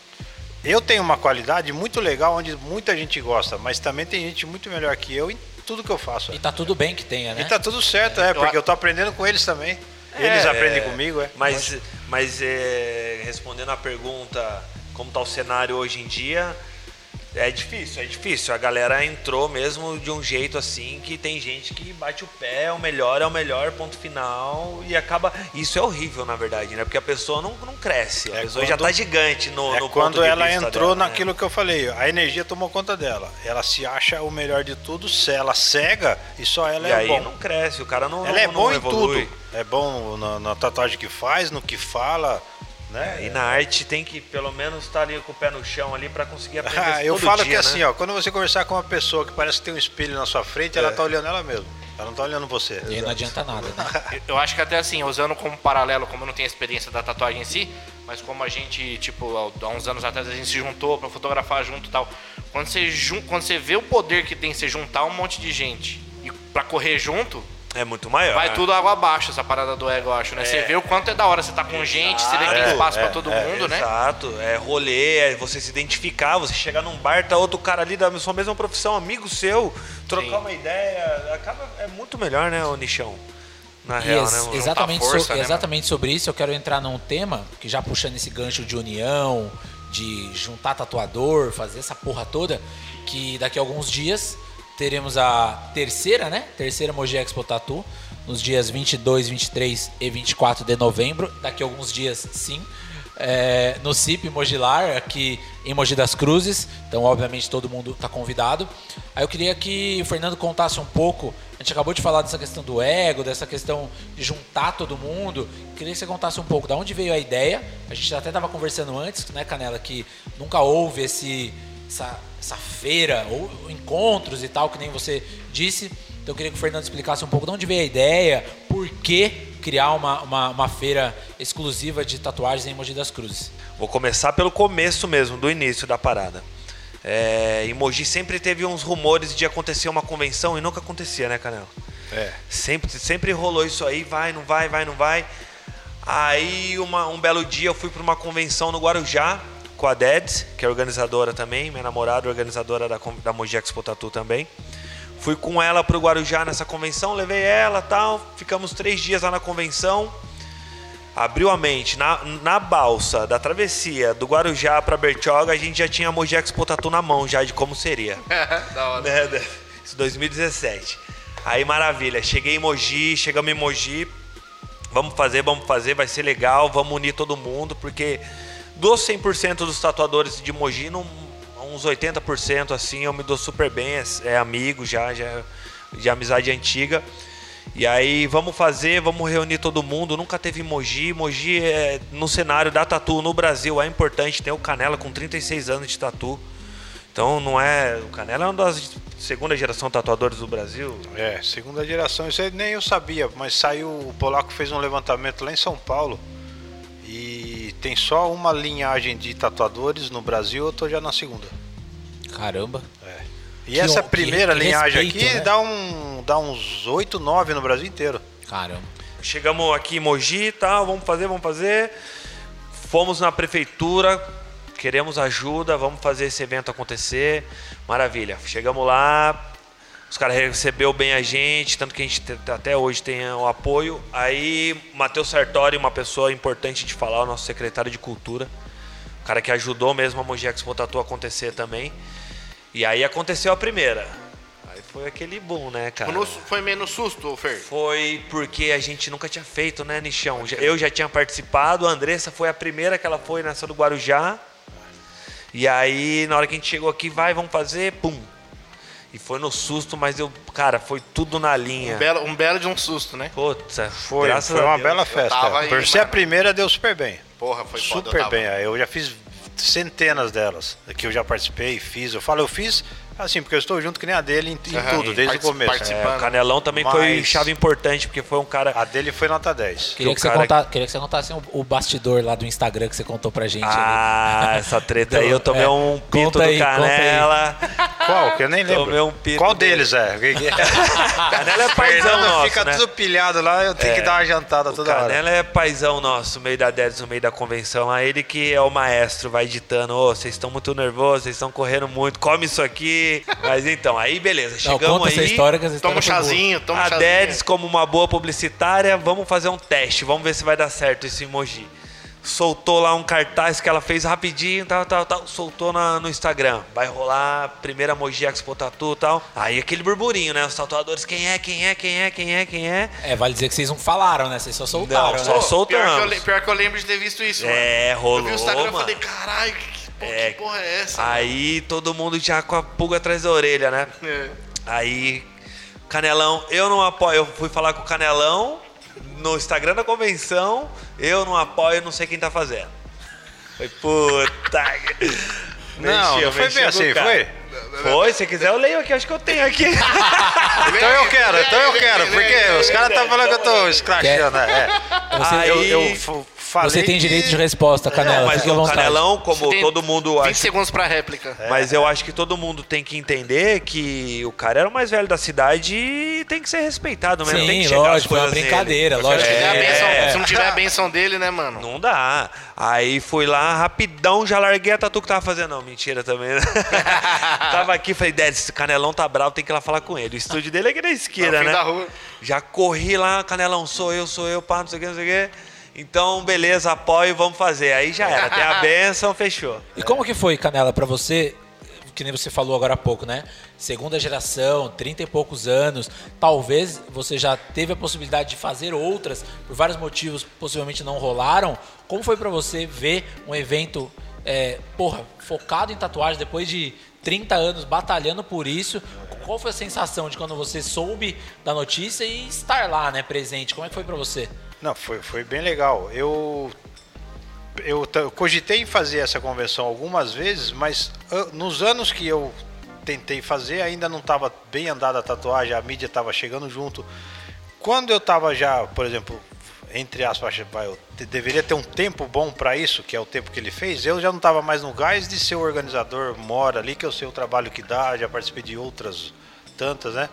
Eu tenho uma qualidade muito legal onde muita gente gosta, mas também tem gente muito melhor que eu em tudo que eu faço. E tá tudo bem que tenha, né? E tá tudo certo, é, porque eu tô aprendendo com eles também. Eles É, aprendem comigo, é. Mas, mas é, respondendo a pergunta, como tá o cenário hoje em dia, é difícil, é difícil. A galera entrou mesmo de um jeito assim que tem gente que bate o pé, é o melhor, é o melhor, ponto final, e acaba. Isso é horrível, na verdade, né? Porque a pessoa não, não cresce. A É pessoa já quando- tá gigante no, É no quando ela entrou dela, né? naquilo que eu falei, a energia tomou conta dela. Ela se acha o melhor de tudo, se ela cega e só ela E é aí bom. não cresce, o cara não, ela não, é bom em evolui. tudo. É bom na, na tatuagem que faz, no que fala, né? É, E na arte tem que pelo menos estar ali com o pé no chão ali para conseguir aprender Ah, eu todo falo dia, que assim, né? ó, quando você conversar com uma pessoa que parece que tem um espelho na sua frente, É. ela tá olhando ela mesma. Ela não tá olhando você. E aí não adianta nada, né? Eu- acho que até assim, usando como paralelo, como eu não tenho experiência da tatuagem em si, mas como a gente, tipo, há uns anos atrás a gente se juntou pra fotografar junto e tal. Quando você. Quando você vê o poder que tem você juntar um monte de gente e pra correr junto, É muito maior. Vai tudo água abaixo essa parada do ego, eu acho, né? Você vê o quanto é da hora, você tá com gente, você vê que tem espaço pra todo é, mundo, né? Exato, é rolê, é você se identificar, você chegar num bar, tá outro cara ali da sua mesma profissão, amigo seu, trocar Sim. uma ideia, acaba, é muito melhor, né, o nichão? Na E real, ex- né, exatamente, força, so- né, exatamente sobre isso, eu quero entrar num tema que já puxando esse gancho de união, de juntar tatuador, fazer essa porra toda, que daqui a alguns dias teremos a terceira, né? Terceira Mogi Expo Tatu, nos dias 22, 23 e 24 de novembro. Daqui a alguns dias, sim. é, no CIP Mogilar, aqui em Mogi das Cruzes. Então, obviamente, todo mundo está convidado. Aí eu queria que o Fernando contasse um pouco. A gente acabou de falar dessa questão do ego, dessa questão de juntar todo mundo. Queria que você contasse um pouco da onde veio a ideia. A gente até estava conversando antes, né, Canela, que nunca houve esse, essa, essa feira ou encontros e tal, que nem você disse. Então eu queria que o Fernando explicasse um pouco de onde veio a ideia, por que criar uma, uma, uma feira exclusiva de tatuagens em Mogi das Cruzes. Vou começar pelo começo mesmo, do início da parada. É, em Mogi sempre teve uns rumores de acontecer uma convenção e nunca acontecia, né, Canela? É. Sempre, sempre rolou isso aí, vai, não vai, vai, não vai. Aí uma- um belo dia eu fui para uma convenção no Guarujá com a Deds, que é organizadora também, minha namorada, organizadora da, da Mogi Expo Tatu também. Fui com ela pro Guarujá nessa convenção, levei ela tal, ficamos três dias lá na convenção. Abriu a mente. Na, na balsa da travessia do Guarujá para Bertioga, a gente já tinha a Mogi Expo Tatu na mão já de como seria. da hora. né, né? Isso 2017. Aí maravilha, cheguei em Mogi, chegamos em Mogi. Vamos fazer, vamos fazer, vai ser legal, vamos unir todo mundo, porque dos 100% dos tatuadores de Mogi, não, uns 80% assim, eu me dou super bem, é, é amigo já, já de amizade antiga. E aí vamos fazer, vamos reunir todo mundo. Nunca teve Mogi. Mogi é, no cenário da tatu no Brasil é importante. Tem o Canela com 36 anos de tatu. Então não é. O Canela é uma das segunda geração tatuadores do Brasil. É, segunda geração, isso aí nem eu sabia, mas saiu, o polaco fez um levantamento lá em São Paulo tem só uma linhagem de tatuadores no Brasil, eu tô já na segunda. Caramba. E Que essa que- primeira que linhagem respeito, aqui né? dá, um, dá uns 8, 9 no Brasil inteiro. Caramba. Chegamos aqui em Mogi e tal, vamos fazer, vamos fazer. Fomos na prefeitura, queremos ajuda, vamos fazer esse evento acontecer. Maravilha. Chegamos lá, os caras recebeu bem a gente, tanto que a gente te- até hoje tem o apoio. Aí, Matheus Sartori, uma pessoa importante de falar, o nosso secretário de cultura, o cara que ajudou mesmo a Mogi Expo Tatu acontecer também. E aí aconteceu a primeira. Aí foi aquele boom, né, cara? Foi no- Foi menos susto, Fer? Foi porque a gente nunca tinha feito, né, Nichão? Eu já tinha participado, a Andressa foi a primeira que ela foi nessa do Guarujá. E aí, na hora que a gente chegou aqui, vai, vamos fazer, pum. E foi no susto, mas eu, cara, foi tudo na linha. Um belo, um belo de um susto, né? Puta, Foi, graças foi a uma Deus. bela festa. aí, Por ser a primeira, deu super bem. Porra, foi foda. eu super tava. bem. Eu já fiz centenas delas, que eu já participei, fiz. Eu falo, eu fiz assim, porque eu estou junto que nem a dele em, em Aham, tudo, desde o começo. É, o Canelão também foi Mas- chave importante, porque foi um cara. A dele foi nota 10. Queria que, você cara- conta- queria que você contasse o, o bastidor lá do Instagram que você contou pra gente. ali. Ah, essa treta aí, eu tomei É, um pito conta do aí. Canela. Qual? Que eu nem lembro. Tomei um pito Qual dele. deles é? Canela é paizão Fernando nosso, fica né? tudo pilhado lá, eu tenho que dar uma jantada O toda hora. Canela é paizão nosso, no meio da Dedes, no meio da convenção. Lá ele que é o maestro, vai ditando, ô, vocês estão muito nervosos, vocês estão correndo muito, come isso aqui. Mas então, aí beleza, Não, chegamos essa aí. história que essa Toma um história boa. chazinho, toma um a chazinho. Dedes, como uma boa publicitária, vamos fazer um teste, vamos ver se vai dar certo esse emoji. Soltou lá um cartaz que ela fez rapidinho, tal, tal, tal. Soltou na- no Instagram. Vai rolar primeira Mogi Expo Tatu e tal. Aí aquele burburinho, né? Os tatuadores, quem é, quem é, quem é, quem é, quem é. É, vale dizer que vocês não falaram, né? Vocês só soltaram, Não, né? só soltamos. Pior que, eu, pior que eu lembro de ter visto isso, mano. É, Eu rolou, vi o Instagram e mano. falei, caralho, que, pô, É. que porra é essa? Aí todo mundo já com a pulga atrás da orelha, né? É. Aí, Canelão, eu não apoio. Eu fui falar com o Canelão no Instagram da convenção. Eu não apoio, não sei quem tá fazendo. Foi puta. Não, Mexeu, não foi bem assim, cara. foi? Foi, se quiser eu leio aqui, acho que eu tenho aqui. Então eu quero, então eu quero, porque os caras estão falando que eu tô escrachando, né? É. Você- Aí- Eu, eu falei Você tem que- direito de resposta, Canela. Não, mas o vontade. Canelão, como Você tem todo mundo 20 acha. segundos pra réplica. Mas eu acho que todo mundo tem que entender que o cara era o mais velho da cidade e tem que ser respeitado mesmo. tem Sim, que chegar as lógico, foi uma coisas brincadeira, nele. lógico. Se, tiver a É. benção, se não tiver a benção dele, né, mano? Não dá. Aí fui lá, rapidão, já larguei a tatu que tava fazendo. Não, mentira também. né? tava aqui, falei, Dad, esse canelão tá bravo, tem que ir lá falar com ele. O estúdio dele é aqui na esquerda, né? da rua. Já corri lá, canelão, sou eu, sou eu, pá, não sei o que, não sei o que. Então, beleza, apoio, vamos fazer. Aí já era, tem a benção, fechou. E como que foi, Canela, pra você, que nem você falou agora há pouco, né? Segunda geração, 30 e poucos anos, talvez você já teve a possibilidade de fazer outras, por vários motivos possivelmente não rolaram. Como foi pra você ver um evento, é, porra, focado em tatuagem depois de 30 anos batalhando por isso? Qual foi a sensação de quando você soube da notícia e estar lá, né, presente? Como é que foi pra você? Não, foi, foi bem legal. Eu, eu, eu cogitei em fazer essa convenção algumas vezes, mas ah, nos anos que eu tentei fazer, ainda não estava bem andada a tatuagem, a mídia estava chegando junto. Quando eu estava já, por exemplo, entre aspas, vai, deveria ter um tempo bom para isso, que é o tempo que ele fez, eu já não estava mais no gás de ser o organizador mora ali, que eu sei o trabalho que dá, já participei de outras tantas, né?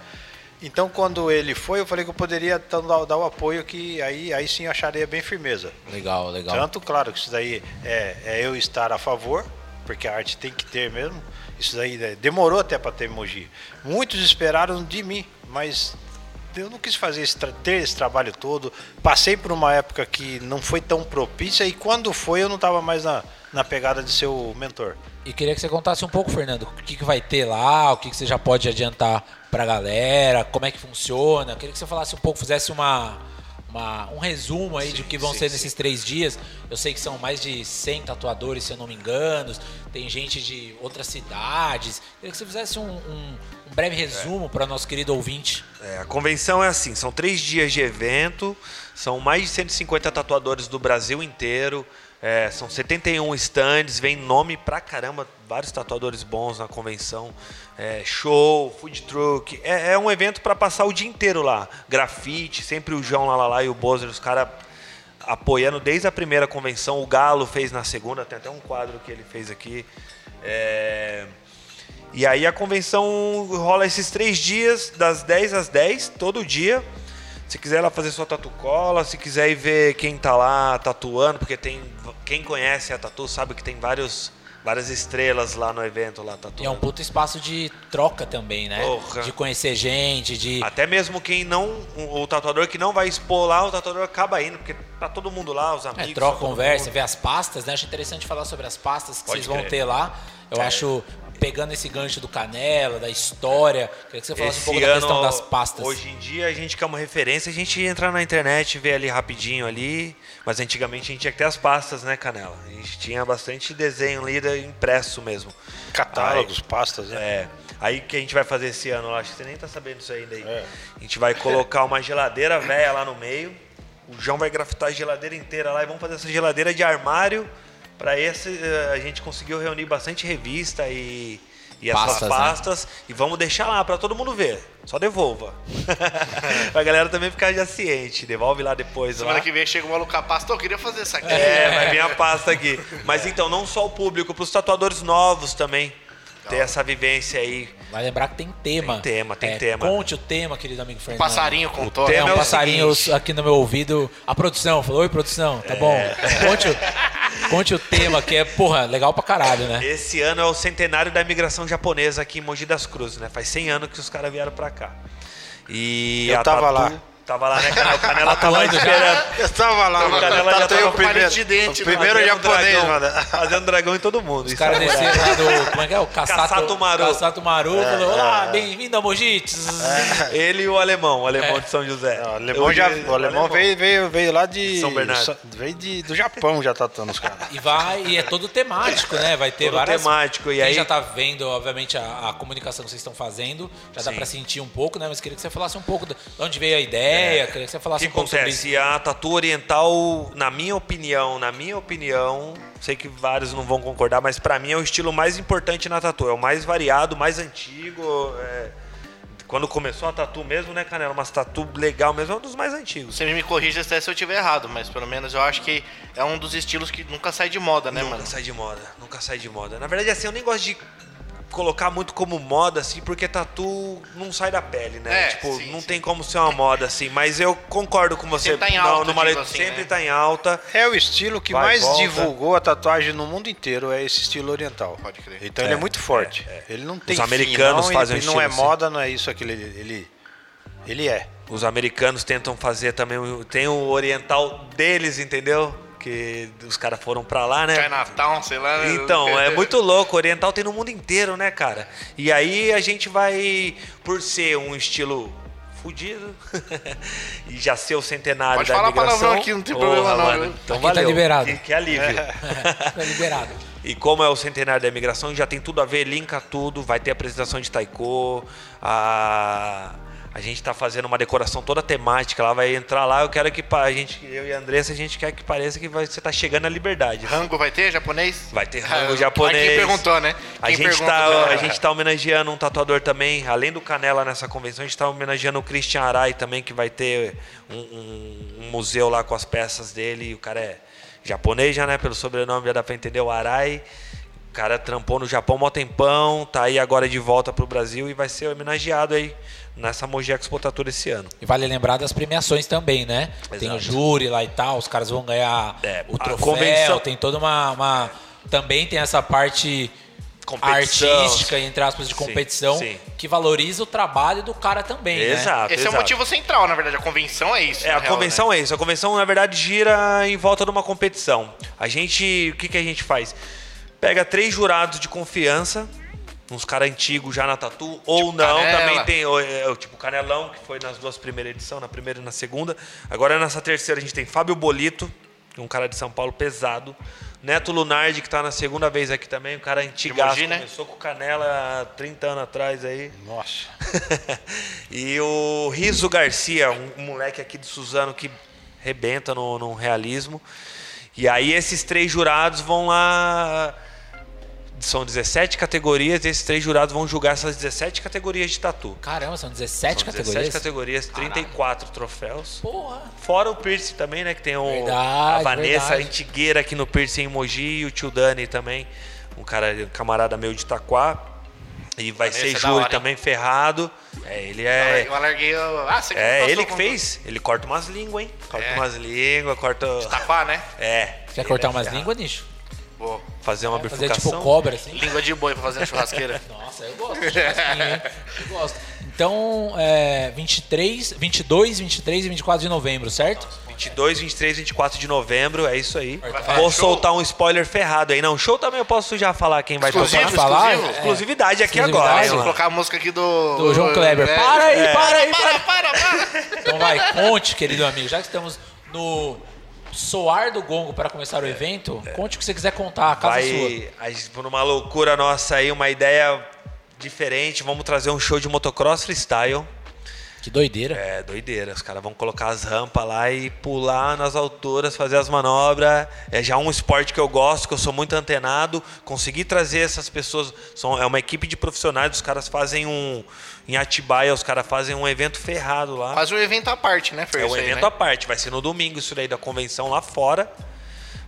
Então, quando ele foi, eu falei que eu poderia então, dar, dar o apoio que aí, aí sim eu acharia bem firmeza. Legal, legal. Tanto, claro, que isso daí é, é eu estar a favor, porque a arte tem que ter mesmo. Isso daí né, demorou até para ter emoji. Muitos esperaram de mim, mas eu não quis fazer esse, ter esse trabalho todo. Passei por uma época que não foi tão propícia e quando foi eu não estava mais na, na pegada de ser o mentor. E queria que você contasse um pouco, Fernando, o que, que vai ter lá, o que, que você já pode adiantar pra galera, como é que funciona. Queria que você falasse um pouco, fizesse uma, uma- um resumo aí de que vão ser nesses três dias. Eu sei que são mais de 100 tatuadores, se eu não me engano. Tem gente de outras cidades. Queria que você fizesse um, um- um breve resumo para nosso querido ouvinte. É, a convenção é assim, são três dias de evento, são mais de 150 tatuadores do Brasil inteiro, é, são 71 stands, vem nome pra caramba, vários tatuadores bons na convenção, é, show, food truck, é, é um evento para passar o dia inteiro lá, grafite, sempre o João lá e o Bozer, os caras apoiando desde a primeira convenção, o Galo fez na segunda, tem até um quadro que ele fez aqui, é... E aí a convenção rola esses três dias, das 10 às 10, todo dia. Se quiser lá fazer sua tatu-cola, se quiser ir ver quem tá lá tatuando, porque tem. Quem conhece a tatu sabe que tem vários, várias estrelas lá no evento lá E é tatuando. um puto espaço de troca também, né? Porra. De conhecer gente, de. Até mesmo quem não. O, tatuador que não vai expor lá, o tatuador acaba indo, porque tá todo mundo lá, os É, amigos. troca, tá conversa, mundo. vê as pastas, né? Acho interessante falar sobre as pastas que Pode vocês vão crer. ter lá. Eu É. acho, pegando esse gancho do Canela, da história, queria que você falasse um pouco da questão das pastas. Hoje em dia, a gente quer uma referência, a gente entra na internet, vê ali rapidinho ali. Mas antigamente a gente tinha que ter as pastas, né, Canela? A gente tinha bastante desenho ali impresso mesmo. Catálogos, pastas, né? É. Aí o que a gente vai fazer esse ano lá? Acho que você nem tá sabendo disso ainda aí. É. A gente vai colocar uma geladeira velha lá no meio. O João vai grafitar a geladeira inteira lá e vamos fazer essa geladeira de armário. Pra esse eh, a gente conseguiu reunir bastante revista e, e essas Pastas, né? E vamos deixar lá pra todo mundo ver. Só devolva. pra galera também ficar já ciente. Devolve lá depois. Semana lá. que vem chega o maluco com a pasta, eu queria fazer isso aqui. É, vai vir a pasta aqui. Mas então, não só o público, para os tatuadores novos também. Ter essa vivência aí. Vai lembrar que tem tema. Tem tema, tem É, tema. Conte o tema, querido amigo Fernando. Passarinho contou. tema É é um o passarinho seguinte. aqui no meu ouvido. A produção falou: Oi, produção, tá bom? É. Conte, o, conte o tema, que é, porra, legal pra caralho, né? Esse ano é o centenário da imigração japonesa aqui em Mogi das Cruzes, né? Faz 100 anos que os caras vieram pra cá. E Eu a tava tatu- lá. Tava lá, né, Canela? O Canela tava Tatuando já? esperando. Eu tava lá, O Canela já tava o com primeiro, de dente, o primeiro japonês, dragão, mano. Fazendo dragão em todo mundo. Os isso caras é desceram lá do. Como é que é? O Cassato, Cassato Maru. Cassato Maru. falou: Olá, bem-vindo a Mogi. Ele e o alemão, o alemão de São José. O alemão, já, o alemão veio, veio, veio lá de. São Bernardo. Veio de, do Japão já tatuando os caras. E vai, e é todo temático, né? Vai ter Todo várias. temático, e aí- já tá vendo, obviamente, a, a comunicação que vocês estão fazendo, já dá pra sentir um pouco, né? Mas queria que você falasse um pouco de onde veio a ideia, queria que você falasse que um pouco sobre isso. acontece? A tatu oriental, na minha opinião, na minha opinião, sei que vários não vão concordar, mas pra mim é o estilo mais importante na tatu. É o mais variado, mais antigo, é, quando começou a tatu mesmo, né, Canela? Umas tatu legal mesmo, é um dos mais antigos. Você me corrija até se eu estiver errado, mas pelo menos eu acho que é um dos estilos que nunca sai de moda, né, nunca mano? sai de moda, nunca sai de moda. Na verdade, assim, eu nem gosto de colocar muito como moda, assim, porque tatu não sai da pele, né? É, tipo, sim, não sim. tem como ser uma moda, assim. Mas eu concordo com você. Sempre tá em Não, alta, numa digo letra- assim, sempre né? tá em alta. É o estilo que Vai, mais volta. divulgou a tatuagem no mundo inteiro, é esse estilo oriental. Pode crer. Então ele é muito forte. Ele não tem Os americanos fim, não, fazem ele, um não é assim. moda, não é isso aquilo, ele, ele, ele é. Os americanos tentam fazer também. o- Tem o oriental deles, entendeu? Que os caras foram pra lá, né? Chinatown, sei lá. né? Então, é muito louco. Oriental tem no mundo inteiro, né, cara? E aí a gente vai, por ser um estilo fudido e já ser o centenário Pode da falar imigração. palavrão aqui, não tem problema não, mano. Então Aqui tá valeu. liberado. Que, que alívio. Tá liberado. E como é o centenário da imigração, já tem tudo a ver, linka tudo, vai ter apresentação de taiko, a, a gente tá fazendo uma decoração toda temática, lá vai entrar lá, eu quero que a gente, eu e a Andressa, a gente quer que pareça que você tá chegando na liberdade. Rango vai ter japonês? Vai ter rango Ah, japonês. Quem perguntou, né? A Quem tá, a gente tá homenageando um tatuador também, além do Canela nessa convenção, a gente tá homenageando o Christian Arai também, que vai ter um, um- um museu lá com as peças dele. O cara é japonês já, né? Pelo sobrenome já dá pra entender o Arai. O cara trampou no Japão mó tempão, tá aí agora de volta pro Brasil e vai ser homenageado aí nessa Mogi Expo Tattoo esse ano. E vale lembrar das premiações também, né? Tem o Exato. júri lá e tal, os caras vão ganhar É, o a troféu, convenção- tem toda uma, uma- Também tem essa parte Competição. artística, entre aspas, de Sim, competição, sim. que valoriza o trabalho do cara também, né? Exato. Esse é o exato. motivo central, na verdade. A convenção é isso. É, a real, convenção né? é isso. A convenção, na verdade, gira em volta de uma competição. A gente. O que, que a gente faz? Pega três jurados de confiança, uns caras antigos já na tatu, ou não, Canela. também tem o, é, o tipo Canelão, que foi nas duas primeiras edições, na primeira e na segunda. Agora nessa terceira a gente tem Fábio Bolito, que é um cara de São Paulo pesado. Neto Lunardi, que tá na segunda vez aqui também, um cara antigaço, Mogi, né? começou com Canela há 30 anos atrás aí. Nossa. e o Riso Garcia, um, um moleque aqui de Suzano que rebenta no, no realismo. E aí esses três jurados vão lá. São 17 categorias e esses três jurados vão julgar essas 17 categorias de tatu. Caramba, são 17 São categorias. 17 categorias, 34 troféus. Porra. Fora o piercing também, né? Que tem o, Verdade, a Vanessa verdade. Antigueira aqui no piercing em Mogi e o tio Dani também. Um cara, um camarada meu de Itaquá. E vai Vanessa ser é júri hora, hein? também, ferrado. É, ele é. Eu alarguei. o- Ah, você que É, ele que fez. Ele corta umas línguas, hein? Corta É. umas línguas, corta. Taquá, né? É. Quer cortar é umas línguas, nicho? Vou. Fazer uma Fazer bifurcação. tipo cobra, assim? Língua de boi pra fazer na churrasqueira. Nossa, eu gosto de churrasquinho, hein? Eu gosto. Então, é, 23, 22, 23 e 24 de novembro, certo? 22, 23, 24 de novembro, é isso aí. Vou soltar um spoiler ferrado aí. Não, show também eu posso já falar quem vai Exclusivo, tocar. falar? exclusivo. É. Exclusividade aqui Exclusividade. agora, vou colocar a música aqui do. Do João Kleber. É. Para aí, para aí, Para, para. para, para. Então vai, conte, querido amigo. Já que estamos no soar do gongo para começar o evento, conte o que você quiser contar, a casa é sua. Vai, a gente, por uma loucura nossa aí, uma ideia diferente, vamos trazer um show de motocross freestyle. Que doideira. É, doideira. Os caras vão colocar as rampas lá e pular nas alturas, fazer as manobras. É já um esporte que eu gosto, que eu sou muito antenado. Consegui trazer essas pessoas. São, é uma equipe de profissionais, os caras fazem um. Em Atibaia, os caras fazem um evento ferrado lá. Faz um evento à parte, né, Fer? É um isso aí, evento né? à parte. Vai ser no domingo isso daí da convenção lá fora.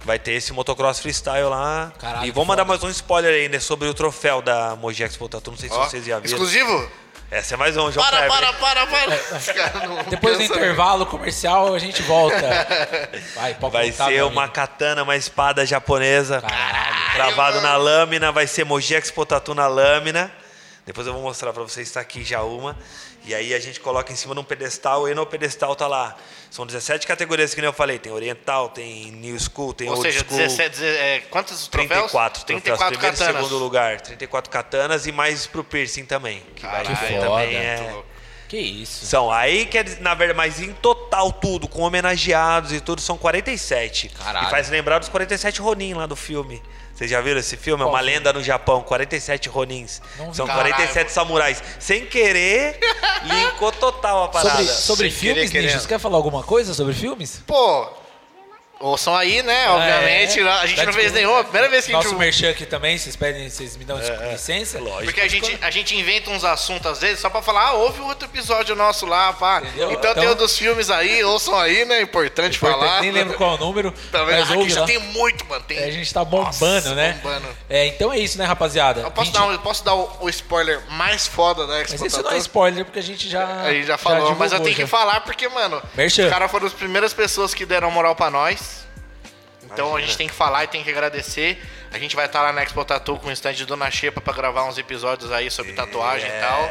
Vai ter esse motocross freestyle lá. Caralho, e vou mandar foda. mais um spoiler aí, né, sobre o troféu da Mogi Expo Tatu. Não sei se Ó, vocês já viram. Exclusivo? Essa é mais um, João Para, Kleber. para, para, para. Depois do intervalo comercial, a gente volta. Vai, pode Vai voltar, ser uma amigo. katana, uma espada japonesa. Caralho. Travado na lâmina, vai ser Mogi Expo Tatu na lâmina. Depois eu vou mostrar pra vocês, tá aqui já uma. E aí a gente coloca em cima de um pedestal e no pedestal tá lá. São 17 categorias que nem eu falei. Tem oriental, tem new school, tem Ou old seja, school. 17, deze- é, quantos troféus? 34 troféus, 34 primeiro e segundo lugar. 34 katanas e mais pro piercing também. Que vai Caralho, ter foda. também é... Que isso. São aí, quer dizer, na verdade, mas em total tudo, com homenageados e tudo, são 47. Caralho. E faz lembrar dos 47 Ronin lá do filme. Vocês já viram esse filme? É uma filme? lenda no Japão, 47 Ronins. Não. São Caralho. 47 samurais. Sem querer, linkou total a parada. Sobre, sobre querer, filmes, Nicho, querendo. você quer falar alguma coisa sobre filmes? Pô, Ouçam aí, né? Obviamente. É. A gente não fez nenhuma. Primeira vez que a Nosso gente. merchan aqui também, vocês pedem, vocês me dão licença? lógico. Porque a gente, a gente inventa uns assuntos às vezes só pra falar, ah, houve outro episódio nosso lá, pá. Entendeu? Então, tem Então- o dos filmes aí, ouçam aí, né? Importante, falar. Nem lembro qual é o número, Tá mas Aqui já lá. tem muito, mano. Tem... É, a gente tá bombando, Nossa, né? bombando. É, então é isso, né, rapaziada? Eu posso 20 dar, um, eu posso dar o, o spoiler mais foda da Expo Mas isso não é spoiler, porque a gente já. Já falou, mas eu tenho que já. falar porque, mano, Merchan. os caras foram as primeiras pessoas que deram moral pra nós. Então a gente tem que falar e tem que agradecer. A gente vai estar lá na Expo Tatu com o stand de Dona Xepa pra gravar uns episódios aí sobre tatuagem e tal.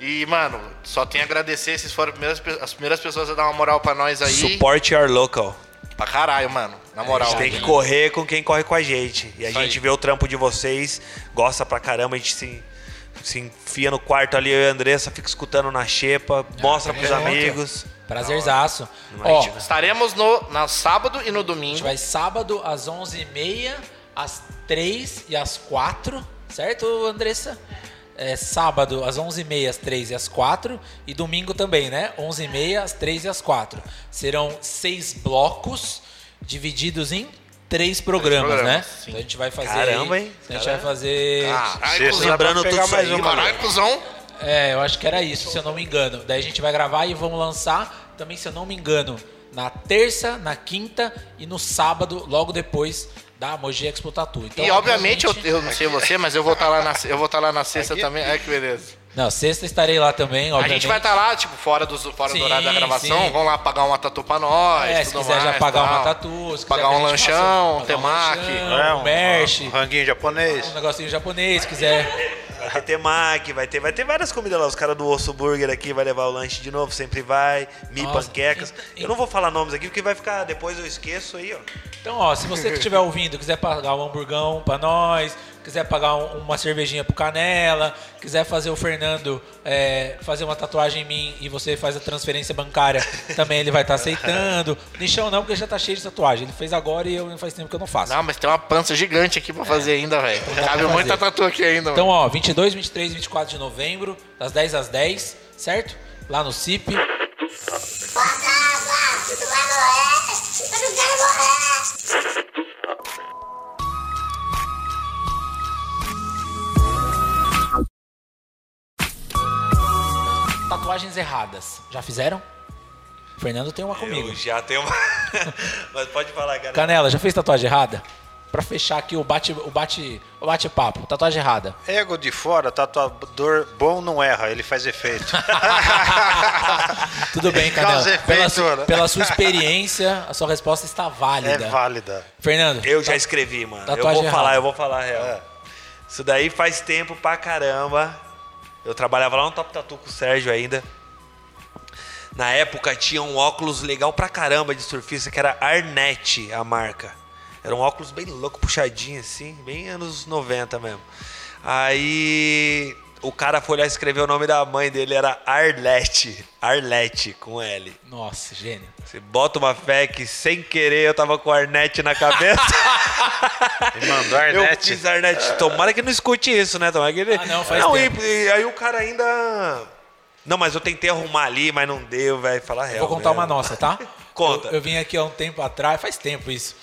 E, mano, só tenho a agradecer. Vocês foram as primeiras, as primeiras pessoas a dar uma moral pra nós aí. Support your local. Pra caralho, mano. Na A moral. gente tem que correr com quem corre com a gente. E a Isso gente aí. vê o trampo de vocês, gosta pra caramba, a gente se, se enfia no quarto ali, eu e a Andressa, fica escutando na xepa, mostra pros junto. amigos. Prazerzaço. Ó. Estaremos no, no sábado e no a domingo. gente vai sábado às 11h30, às 3 e às 4, certo, Andressa? É, sábado às 11h30, às 3 e às 4. E domingo também, né? 11h30, às 3 e às 4. Serão seis blocos divididos em três programas, programas, né? sim. Então a gente vai fazer. Caramba, aí- hein? A gente vai fazer. Caralho, pra lembrando tudo isso mais aí, uma. mano. Caralho, cuzão. É, eu acho que era isso, se eu não me engano. Daí a gente vai gravar e vamos lançar também, se eu não me engano, na terça, na quinta e no sábado, logo depois da Moji Expo Tatu. Então, E obviamente, eu, realmente- eu não sei você, mas eu vou estar lá na, eu vou estar lá na sexta também. É que beleza. Não, sexta estarei lá também, A obviamente. gente vai estar lá, tipo, fora, dos, fora Sim, do horário da gravação. sim. Vão lá pagar uma tatu pra nós. É, se quiser já mais, pagar tal. uma tatu, se Pagar um a lanchão, faça- um temaki. lanchão, um merch, um ranguinho japonês. um negocinho japonês, se quiser. Vai ter temaki, vai ter, vai ter várias comidas lá. Os caras do Osso Burger aqui vai levar o lanche de novo, sempre vai. Mi Nossa, panquecas. e- Eu não vou falar nomes aqui porque vai ficar. Depois eu esqueço aí, ó. Então, ó, se você que estiver ouvindo, quiser pagar um hamburgão pra nós, quiser pagar um- uma cervejinha pro Canela, quiser fazer o Fernando é, fazer uma tatuagem em mim e você faz a transferência bancária, também ele vai estar aceitando. Nichão não, porque já tá cheio de tatuagem. Ele fez agora e eu faz tempo que eu não faço. Não, mas tem uma pança gigante aqui pra fazer ainda, velho. Cabe muita tatu aqui ainda, Então, mano. ó, 22, 23 e 24 de novembro, das 10 às 10, certo? Lá no CIP. Tatuagens erradas. Já fizeram? O Fernando tem uma comigo. Eu já tenho uma. Mas pode falar, cara. Canela, já fez tatuagem errada? Pra fechar aqui o bate o bate o bate-papo, tatuagem errada. Ego de fora, tatuador bom não erra, ele faz efeito. Tudo bem, Canela. Efeito, Pela, su- né? pela sua experiência, a sua resposta está é válida. válida. Fernando, Eu já escrevi, mano. Eu vou falar, errada. eu vou falar a real. Isso daí faz tempo pra caramba. Eu trabalhava lá no Top Tatu com o Sérgio ainda. Na época tinha um óculos legal pra caramba de surfista, que era Arnett, a marca. Era um óculos bem louco, puxadinho assim, bem anos 90 mesmo. Aí o cara foi lá escrever o nome da mãe dele, era Arlete. Arlete, com L. Nossa, gênio. Você bota uma fé que sem querer eu tava com Arnett na cabeça. E mandou a Eu fiz Arnett. Tomara que não escute isso, né? Tomara que ele... Ah, não, faz e- tempo. e aí o cara ainda... Não, mas eu tentei arrumar ali, mas não deu, velho. Falar real. Vou contar mesmo. uma nossa, tá? Conta. Eu, eu vim aqui há um tempo atrás, faz tempo isso.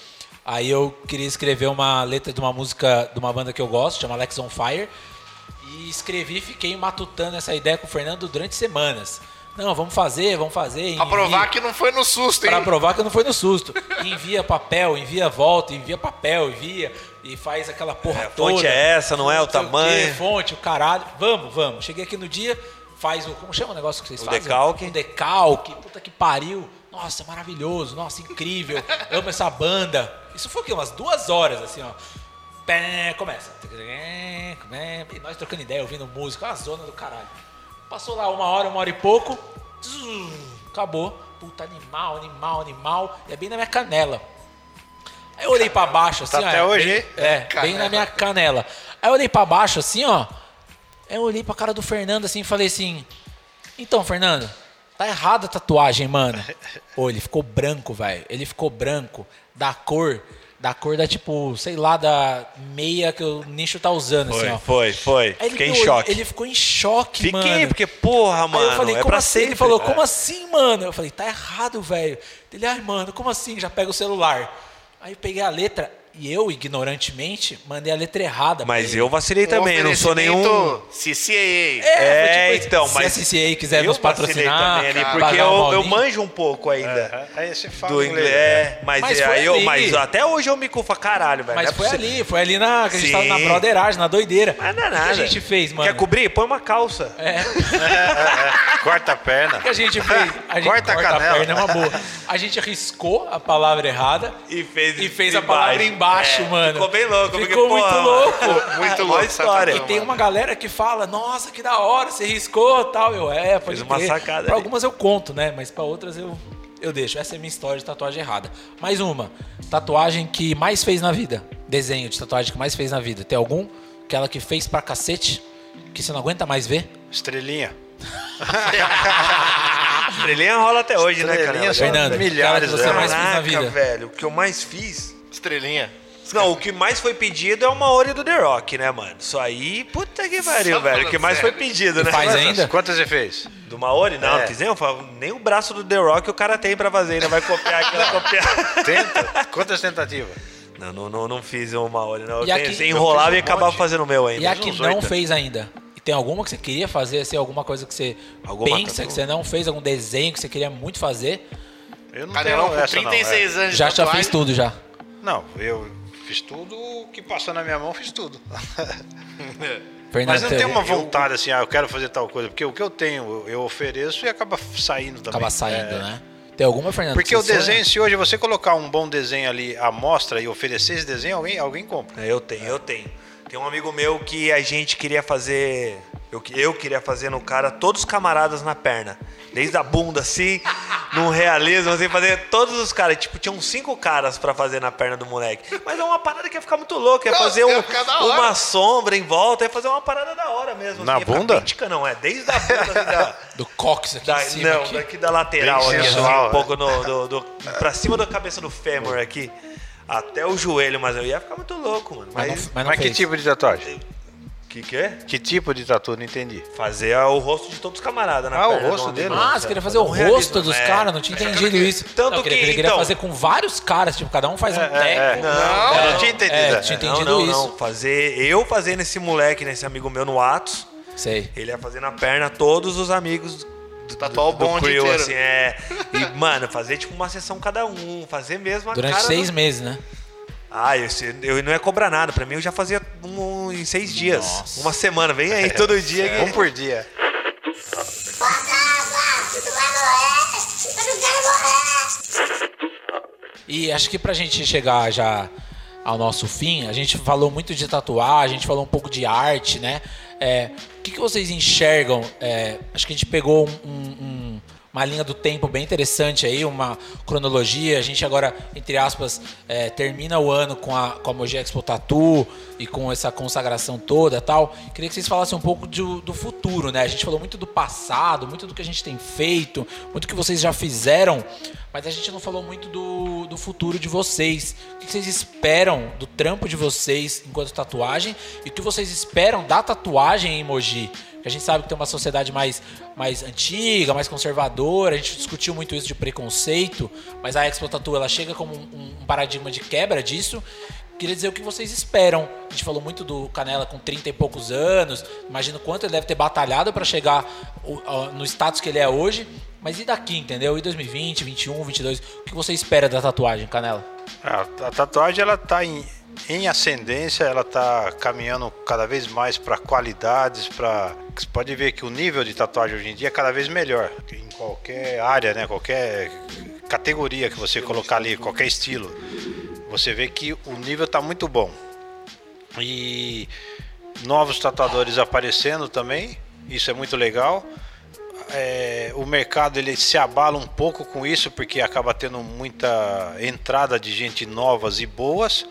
Aí eu queria escrever uma letra de uma música de uma banda que eu gosto, chama Alex on Fire. E escrevi, fiquei matutando essa ideia com o Fernando durante semanas. Não, vamos fazer, vamos fazer. Pra provar que não foi no susto, hein? Pra provar que não foi no susto. Envia papel, envia volta, envia papel, envia e faz aquela porra É, a toda. fonte é essa, não é o sei quê, tamanho. fonte, o caralho. Vamos, vamos. Cheguei aqui no dia, faz o. Como chama o negócio que vocês O fazem? decalque. O decalque. Puta que pariu. Nossa, maravilhoso. Nossa, incrível. Amo essa banda. Isso foi o quê? Umas duas horas, assim, ó. Pé, começa. E nós trocando ideia, ouvindo música, uma zona do caralho. Passou lá uma hora, uma hora e pouco. Zzz, Acabou. Puta, animal, animal, animal. E é bem na minha canela. Aí eu olhei pra baixo assim, Tá ó. até é, hoje, bem, hein? É, bem na minha canela. Aí eu olhei pra baixo assim, ó. Aí eu olhei pra cara do Fernando assim e falei assim: Então, Fernando, tá errada a tatuagem, mano. Ô, ele ficou branco, velho. Ele ficou branco, da cor da cor da, tipo, sei lá, da meia que o nicho tá usando, assim, Foi, ó. foi, foi. Aí Fiquei em me olhou, choque. Ele ficou em choque, mano. Fiquei, porque, porra, Aí mano, eu falei, é como assim? sempre. Ele falou, É. como assim, mano? Eu falei, tá errado, velho. Ele, ai, mano, como assim? Já pega o celular. Aí eu peguei a letra e eu, ignorantemente, mandei a letra errada. pra Mas eu vacilei também, não sou nenhum... CCAA. É, foi tipo, então, se mas a CCA quiser eu nos vacilei patrocinar, também ali, porque eu, eu manjo um pouco ainda. Aí você fala Do inglês, é, mas, Mas é, foi aí eu, ali. mas até hoje eu me culpo, caralho, velho. Mas é foi ali, foi ali na, que a gente tava na broderagem, na doideira. Mas não é O que nada. a gente fez, mano? Quer cobrir? Põe uma calça. É, Corta a perna. o que a gente fez? A gente Corta a canela. perna, é uma boa. A gente riscou a palavra errada E fez, e fez a palavra embaixo, É, mano. Ficou bem louco. porque, Ficou muito porra, louco. Muito louco. história. E tem uma galera que fala, nossa, que da hora, você riscou e tal. Eu, é, pode Fez uma crer. sacada Pra ali. algumas eu conto, né? Mas pra outras eu, eu deixo. Essa é a minha história de tatuagem errada. Mais uma. Tatuagem que mais fez na vida. Desenho de tatuagem que mais fez na vida. Tem algum? Aquela que fez pra cacete? Que você não aguenta mais ver? Estrelinha. Estrelinha rola até hoje, né, Estrelinha cara? são Fernando, milhares aquela que você delas. mais fez na Caraca, vida. velho. O que eu mais fiz... Estrelinha. Não, o que mais foi pedido é o Maori do The Rock, né, mano? Isso aí, puta que pariu, velho. O que mais foi pedido, né? faz ainda? Quantas você fez? Do Maori? Não, É. não fiz nem, nem o braço do The Rock o cara tem pra fazer, ainda vai copiar aqui, vai copiar. Tenta? Quantas tentativas? Não, não, não, não fiz o Maori, não. Eu E tenho- aqui- você enrolava eu e fiz um acabava fazendo o meu ainda. E a que não fez ainda? E tem alguma que você queria fazer, assim, alguma coisa que você Alguma pensa tatu? que você não fez, algum desenho que você queria muito fazer? Eu não Canelão tenho com essa, não, 36 é. anos Já já fez tudo já. Não, eu fiz tudo o que passou na minha mão, fiz tudo. Fernando, Mas não tem uma eu- vontade assim, ah, eu quero fazer tal coisa. Porque o que eu tenho, eu ofereço e acaba saindo também. Acaba saindo, É. né? Tem alguma, Fernando? Porque que o desenho, se hoje você colocar um bom desenho ali à mostra e oferecer esse desenho, alguém, alguém compra. É, Eu tenho, eu tenho. Tem um amigo meu que a gente queria fazer. Eu, eu queria fazer no cara todos os camaradas na perna. Desde a bunda, assim, num realismo, assim, fazer todos os caras. Tipo, tinham cinco caras pra fazer na perna do moleque. Mas é uma parada que ia ficar muito louca. Ia Não, fazer ia um- hora. uma sombra em volta, ia fazer uma parada da hora mesmo. Na assim, ia ficar bunda? crítica, não, é desde a bunda assim, da, Do cox aqui da- em cima. não, aqui. daqui da lateral, Bem aqui, assim, sensual, um pouco no, do, do- pra cima da cabeça do fêmur aqui. Até o joelho, mas eu ia ficar muito louco, mano. Mas, Mas, não, mas não Mas que tipo de tatuagem? Que que é? Que tipo de tatu? Não entendi. Fazer o rosto de todos os camaradas na Ah, o perna rosto do dele? Ah, você queria fazer o Um realismo, rosto dos é. caras? Não tinha entendido isso. Tanto não, eu queria, que, ele queria então- fazer com vários caras, tipo, cada um faz um É, teco. é, Não, eu não tinha entendido. É, é. tinha Não, entendido não, isso. não. Fazer, eu fazer nesse moleque, nesse amigo meu no Atos, Sei. ele ia fazer na perna todos os amigos do, Tatuar o do bonde crew, inteiro. assim, é. E, mano, fazer tipo uma sessão cada um, fazer mesmo a Durante cara seis do- meses, né? Ah, eu, se- eu não ia cobrar nada. Pra mim eu já fazia um, em seis dias. Nossa. Uma semana. Vem aí todo dia. que- Um por dia. E acho que pra gente chegar já ao nosso fim, a gente falou muito de tatuagem, a gente falou um pouco de arte, né? É, o que, que vocês enxergam? É, acho que a gente pegou um- um- uma linha do tempo bem interessante aí, uma cronologia. A gente agora, entre aspas, é, termina o ano com a, com a Mogi Expo Tattoo e com essa consagração toda tal. Queria que vocês falassem um pouco do, do futuro, né? A gente falou muito do passado, muito do que a gente tem feito, muito que vocês já fizeram, mas a gente não falou muito do, do futuro de vocês. O que vocês esperam do trampo de vocês enquanto tatuagem e o que vocês esperam da tatuagem em Mogi? Porque a gente sabe que tem uma sociedade mais, mais antiga, mais conservadora, a gente discutiu muito isso de preconceito, mas a Expo Tattoo ela chega como um, um paradigma de quebra disso. Queria dizer o que vocês esperam. A gente falou muito do Canela com 30 e poucos anos. Imagino quanto ele deve ter batalhado para chegar no status que ele é hoje. Mas e daqui, entendeu? E 2020, 21, 22? O que você espera da tatuagem, Canela? A, a tatuagem ela tá em, em ascendência, ela tá caminhando cada vez mais para qualidades, para você pode ver que o nível de tatuagem hoje em dia é cada vez melhor em qualquer área, né? Qualquer categoria que você colocar ali, qualquer estilo, você vê que o nível tá muito bom. E novos tatuadores aparecendo também, isso é muito legal é, o mercado ele se abala um pouco com isso porque acaba tendo muita entrada de gente novas e boas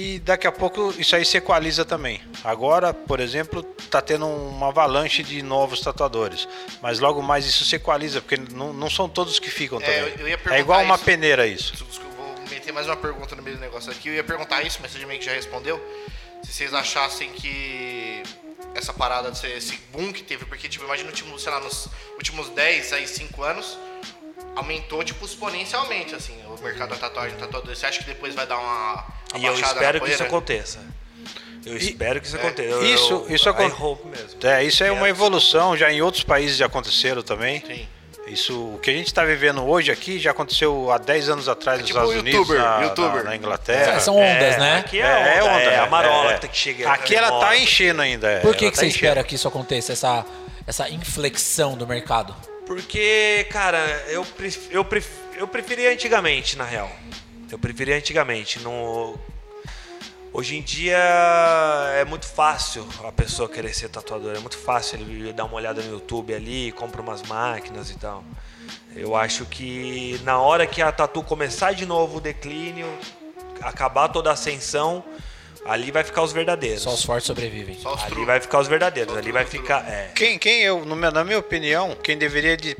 e daqui a pouco isso aí se equaliza também. Agora, por exemplo, tá tendo uma avalanche de novos tatuadores, mas logo mais isso se equaliza porque não, não são todos que ficam É, também. eu- eu é igual uma isso. peneira isso. Desculpa, vou meter mais uma pergunta no meio do negócio aqui. Eu ia perguntar isso, mas você meio que já respondeu. Se vocês achassem que essa parada, esse boom que teve, porque, tipo, imagina, último, sei lá, nos últimos 10, aí 5 anos, aumentou, tipo, exponencialmente, assim, o mercado da tatuagem, tatuador. Você acha que depois vai dar uma, E eu espero que isso poeira? aconteça. Eu espero que isso aconteça. Eu- Isso, eu, isso mesmo. É, isso é uma evolução, já em outros países já aconteceram também. Sim. Isso, o que a gente está vivendo hoje aqui já aconteceu há 10 anos atrás nos tipo Estados Unidos, youtuber, na, youtuber. na- na Inglaterra. São ondas, né? Aqui é, onda, é, a marola que tem que chegar. Aqui ela tá enchendo ainda. é, Por que, que tá você enchendo. espera que isso aconteça, essa, essa inflexão do mercado? Porque, cara, eu, pref- eu, pref- eu preferia antigamente, na real. Eu preferia antigamente. No... Hoje em dia é muito fácil a pessoa querer ser tatuador. É muito fácil ele dar uma olhada no YouTube ali, compra umas máquinas e tal. Eu acho que na hora que a tatu começar de novo o declínio, acabar toda a ascensão, ali vai ficar os verdadeiros. Só os fortes sobrevivem. Os Ali vai ficar os verdadeiros. Ali vai ficar. É. Quem, quem eu, no meu- na minha opinião, quem deveria de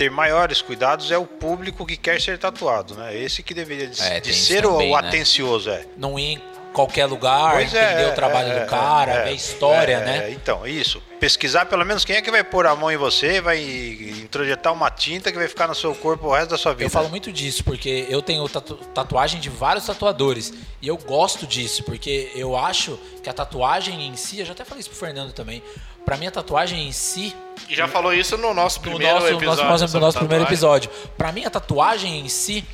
ter maiores cuidados é o público que quer ser tatuado, né? Esse que deveria de, É, de ser também, o né? atencioso, é. Não ir em qualquer lugar, Pois é, entender o trabalho é, do cara, é, ver a história, é, né? Então, isso. Pesquisar pelo menos quem é que vai pôr a mão em você, vai introjetar uma tinta que vai ficar no seu corpo o resto da sua vida. Eu falo muito disso, porque eu tenho tatu- tatuagem de vários tatuadores. E eu gosto disso, porque eu acho que a tatuagem em si, eu já até falei isso pro Fernando também. Pra mim, a tatuagem em si, E já falou isso no nosso no primeiro nosso, episódio. nosso, nosso, nosso primeiro episódio. Pra mim, a tatuagem em si,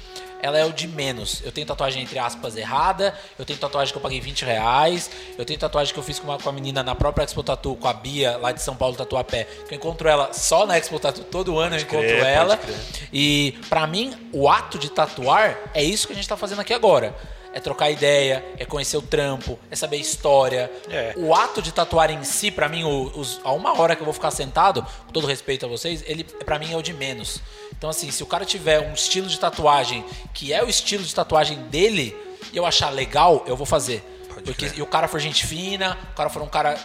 ela é o de menos. Eu tenho tatuagem, entre aspas, errada. Eu tenho tatuagem que eu paguei 20 reais. Eu tenho tatuagem que eu fiz com, uma, com a menina na própria Expo Tatu, com a Bia, lá de São Paulo, Tatuapé. Que eu encontro ela só na Expo Tatu. Todo ano eu encontro crer, pode ela. E pra mim, o ato de tatuar é isso que a gente tá fazendo aqui agora. É trocar ideia, é conhecer o trampo, é saber história. É. O ato de tatuar em si, pra mim, os, a uma hora que eu vou ficar sentado, com todo respeito a vocês, ele para mim é o de menos. Então, assim, se o cara tiver um estilo de tatuagem que é o estilo de tatuagem dele, e eu achar legal, eu vou fazer. Porque e o cara for gente fina, o cara for um cara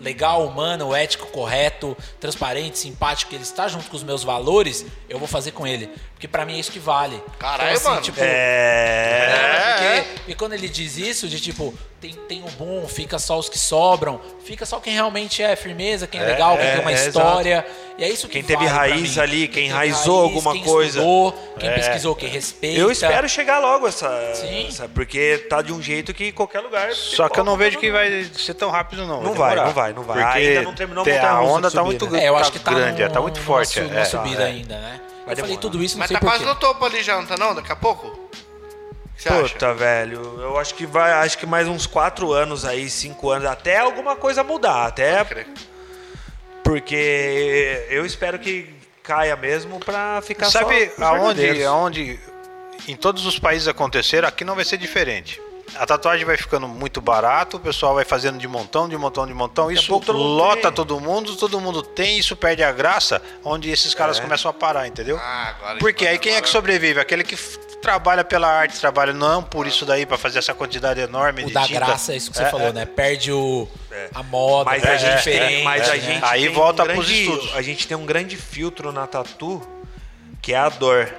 legal, humano, ético, correto, transparente, simpático, que ele está junto com os meus valores, eu vou fazer com ele. Porque pra mim é isso que vale. Caralho, então, assim, mano. Tipo, É. é, porque, porque quando ele diz isso, de tipo, tem, tem o bom, fica só os que sobram, fica só quem realmente é firmeza, quem é, legal, quem é, tem uma é, história. E é isso que Quem teve vale pra raiz mim. ali, quem teve enraizou alguma quem coisa. Estudou, quem É. pesquisou, quem respeita. Eu espero chegar logo essa, Sim. essa- Porque tá de um jeito que qualquer lugar. Só que eu não vejo que vai ser tão rápido, não. Não vai, não vai, não vai. Porque Ainda não terminou a tem- a montanha-russa onda tá muito grande. É, eu acho que tá grande, num- tá muito forte. su- é. subida É. ainda, né? Vai eu falei tudo isso, não Mas sei tá quase no topo ali já, não tá não? Daqui a pouco? Você acha? Puta, velho, eu acho que vai, acho que mais uns quatro anos aí, cinco anos, até alguma coisa mudar, até porque eu espero que caia mesmo pra ficar Sabe só aonde, aonde em todos os países aconteceram, aqui não vai ser diferente. A tatuagem vai ficando muito barato, o pessoal vai fazendo de montão, de montão, de montão. Isso pouco todo mundo lota tem. todo mundo, todo mundo tem, isso perde a graça, onde esses caras começam a parar, entendeu? É. Ah, agora Porque aí quem é que sobrevive? Aquele que trabalha pela arte, trabalha não por isso daí, pra fazer essa quantidade enorme O de da tinta. graça é isso que você É, falou, é. né? Perde o, a moda, Mas perde a gente diferente, tem, mas a né? gente Aí tem volta um pros grande, estudos. A gente tem um grande filtro na tatu, que é a dor.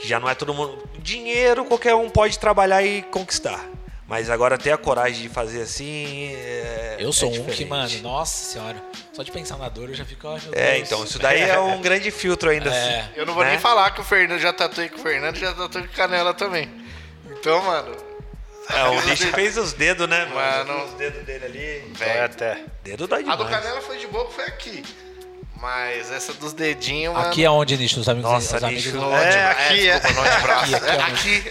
Que já não é todo mundo. Dinheiro qualquer um pode trabalhar e conquistar. Mas agora ter a coragem de fazer assim. É, Eu sou é um que, mano, nossa senhora, só de pensar na dor eu já fico, É, Deus. então, isso daí é um grande filtro ainda. É. assim, Eu não vou né? nem falar que o Fernando já tatuei com o Fernando, já tatuei com canela também. Então, mano. É, o bicho fez os dedos, né, mano? Mano. Os dedos dele ali. É até. Dedo dá A do demais. canela foi de boa, foi aqui. Mas essa dos dedinhos, mano. Aqui é onde, Nicho, os amigos, Nossa, os amigos Nicho. No É, antebra- aqui, é. desculpa, no antebraço. Aqui, É, aqui, aqui,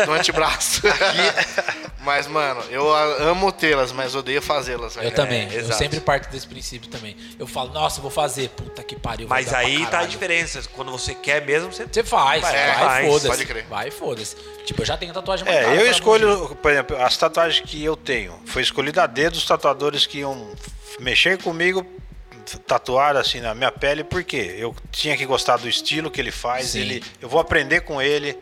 é. No antebraço. Mas, mano, eu amo tê-las, mas odeio fazê-las. Eu também, É, eu exato. sempre parto desse princípio também. Eu falo, nossa, eu vou fazer, puta que pariu. Mas aí tá a diferença. Quando você quer mesmo, você. Você faz, Vai, vai, faz, foda-se. pode crer. Vai, foda-se. Tipo, eu já tenho tatuagem marcada É, eu escolho, por exemplo, as tatuagens que eu tenho. Foi escolhida a dedo os tatuadores que iam mexer comigo, tatuar assim na minha pele, porque eu tinha que gostar do estilo que ele faz. Sim. Ele, eu vou aprender com ele.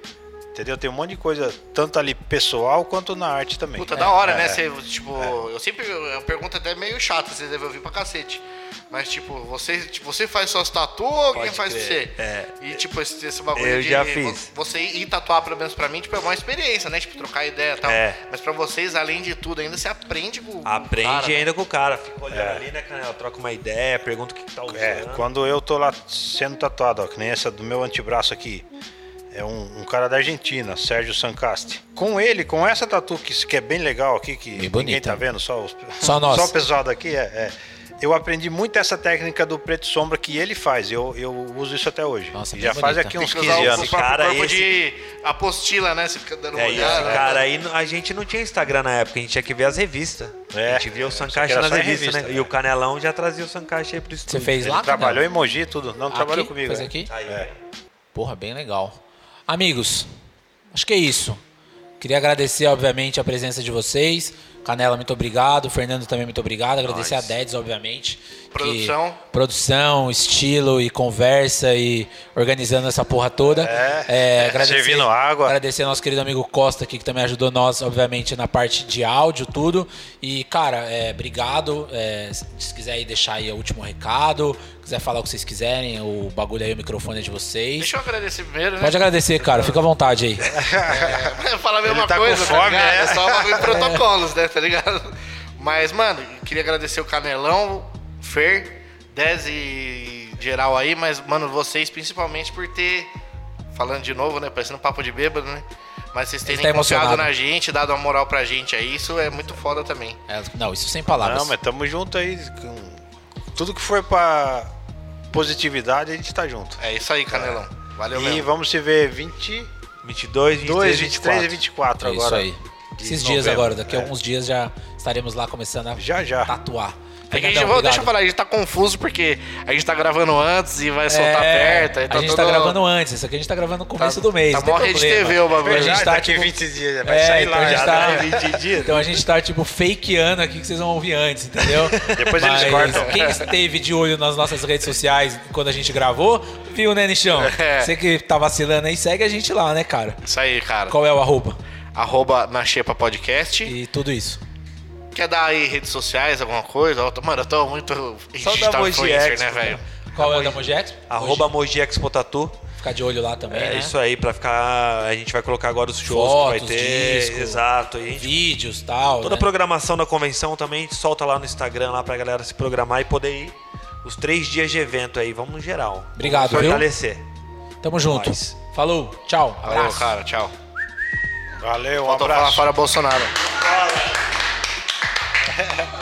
Entendeu? Tem um monte de coisa, tanto ali pessoal quanto na arte também. Puta, da hora, É. né? Você, tipo, eu sempre. Eu pergunto até meio chata, você deve ouvir pra cacete. Mas, tipo, você, tipo, você faz suas tatu ou alguém faz pra você? crer, é. E, tipo, esse, esse bagulho Eu de. já fiz. Você ir tatuar, pelo menos pra mim, tipo, é uma experiência, né? Tipo, trocar ideia e tal. É. Mas pra vocês, além de tudo, ainda você aprende com o Aprende cara, né? ainda com o cara. Fica olhando É. ali, né, Canela? Troca uma ideia, pergunta o que, que tá usando. É, quando eu tô lá sendo tatuado, ó, que nem essa do meu antebraço aqui. É um, um cara da Argentina, Sérgio Sancasti. Com ele, com essa tatu que, que é bem legal aqui, que ninguém bonita. tá vendo, só, os, Só nós. só o pessoal daqui, é, é. Eu aprendi muito essa técnica do preto sombra que ele faz. Eu, eu uso isso até hoje. Nossa, bem já faz bonita. aqui Tem uns que 15 usar o anos. próprio Cara, corpo esse- de apostila, né? Você fica dando uma É, olhada. esse né? cara aí, a gente não tinha Instagram na época, a gente tinha que ver as revistas. É, a gente via o aqui era nas revistas, revista, né? é. E o Canelão já trazia o Sankashi aí pro estúdio. Você fez Ele lá, trabalhou Canela? em Mogi, tudo. Não trabalhou Aqui? comigo. Fez é. aqui? Aí, É. Porra, bem legal. Amigos, acho que é isso. Queria agradecer, obviamente, a presença de vocês. Canela, muito obrigado. Fernando também, muito obrigado. Agradecer a Dedes, obviamente. que- Produção. produção, estilo e conversa e organizando essa porra toda. É, servindo água. Agradecer ao nosso querido amigo Costa aqui, que também ajudou nós, obviamente, na parte de áudio, tudo. E, cara, é, obrigado. É, se quiser aí deixar aí o último recado, quiser falar o que vocês quiserem, o bagulho aí, o microfone é de vocês. Deixa eu agradecer primeiro, né? Pode agradecer, cara. Fica à vontade aí. É, fala a mesma tá com coisa, fome, tá é. É só bagulho de protocolos, né? Tá ligado? Mas, mano, queria agradecer o Canelão, Fer, Dez e geral aí, mas, mano, vocês principalmente por ter. Falando de novo, né? Parecendo papo de bêbado, né? Mas vocês terem tá confiado emocionado. na gente, dado uma moral pra gente aí, isso é muito foda também. É, não, isso sem palavras. Não, mas tamo junto aí. Com tudo que for pra positividade, a gente tá junto. É isso aí, Canelão. Valeu e mesmo. vamos se ver 22, 22, 23, 23, 23 e 24 É isso agora. aí. De Esses dias novembro. agora, daqui a É. alguns dias já estaremos lá começando a Já, já. tatuar. É a gente, vou- deixa eu falar, a gente tá confuso porque a gente tá gravando antes e vai soltar É, perto. aí a gente todo- tá gravando antes, isso aqui a gente tá gravando no começo do mês. Tá mó rede. TV o bagulho. A gente tá, daqui tipo, 20 dias, vai É, sair então lá a gente já. tá- né? 20 dias. Então a gente tá, tipo, fakeando aqui que vocês vão ouvir antes, entendeu? Depois eles Mas cortam. Quem esteve de olho nas nossas redes sociais quando a gente gravou, viu, né, Nichão? É. Você que tá vacilando aí, segue a gente lá, né, cara? Isso aí, cara. Qual é o arroba? Arroba na Xepa Podcast. E tudo isso. Quer dar aí redes sociais, alguma coisa? Mano, eu tô muito Só digital da influencer, Expo, né, velho? Qual é o da Mojex? Arroba Expo Tatu. Ficar de olho lá também, É né? isso aí, pra ficar. A gente vai colocar agora os shows Fotos, que vai ter. disco, Exato. E a gente- Vídeos tal. toda a né? programação da convenção também a gente solta lá no Instagram lá pra galera se programar e poder ir. Os três dias de evento aí, vamos no geral. Obrigado, vamos viu? fortalecer. Tamo junto. Nós. Falou, tchau, Falou, abraço. cara, tchau. Valeu, um Faltou abraço. Para Bolsonaro. Valeu.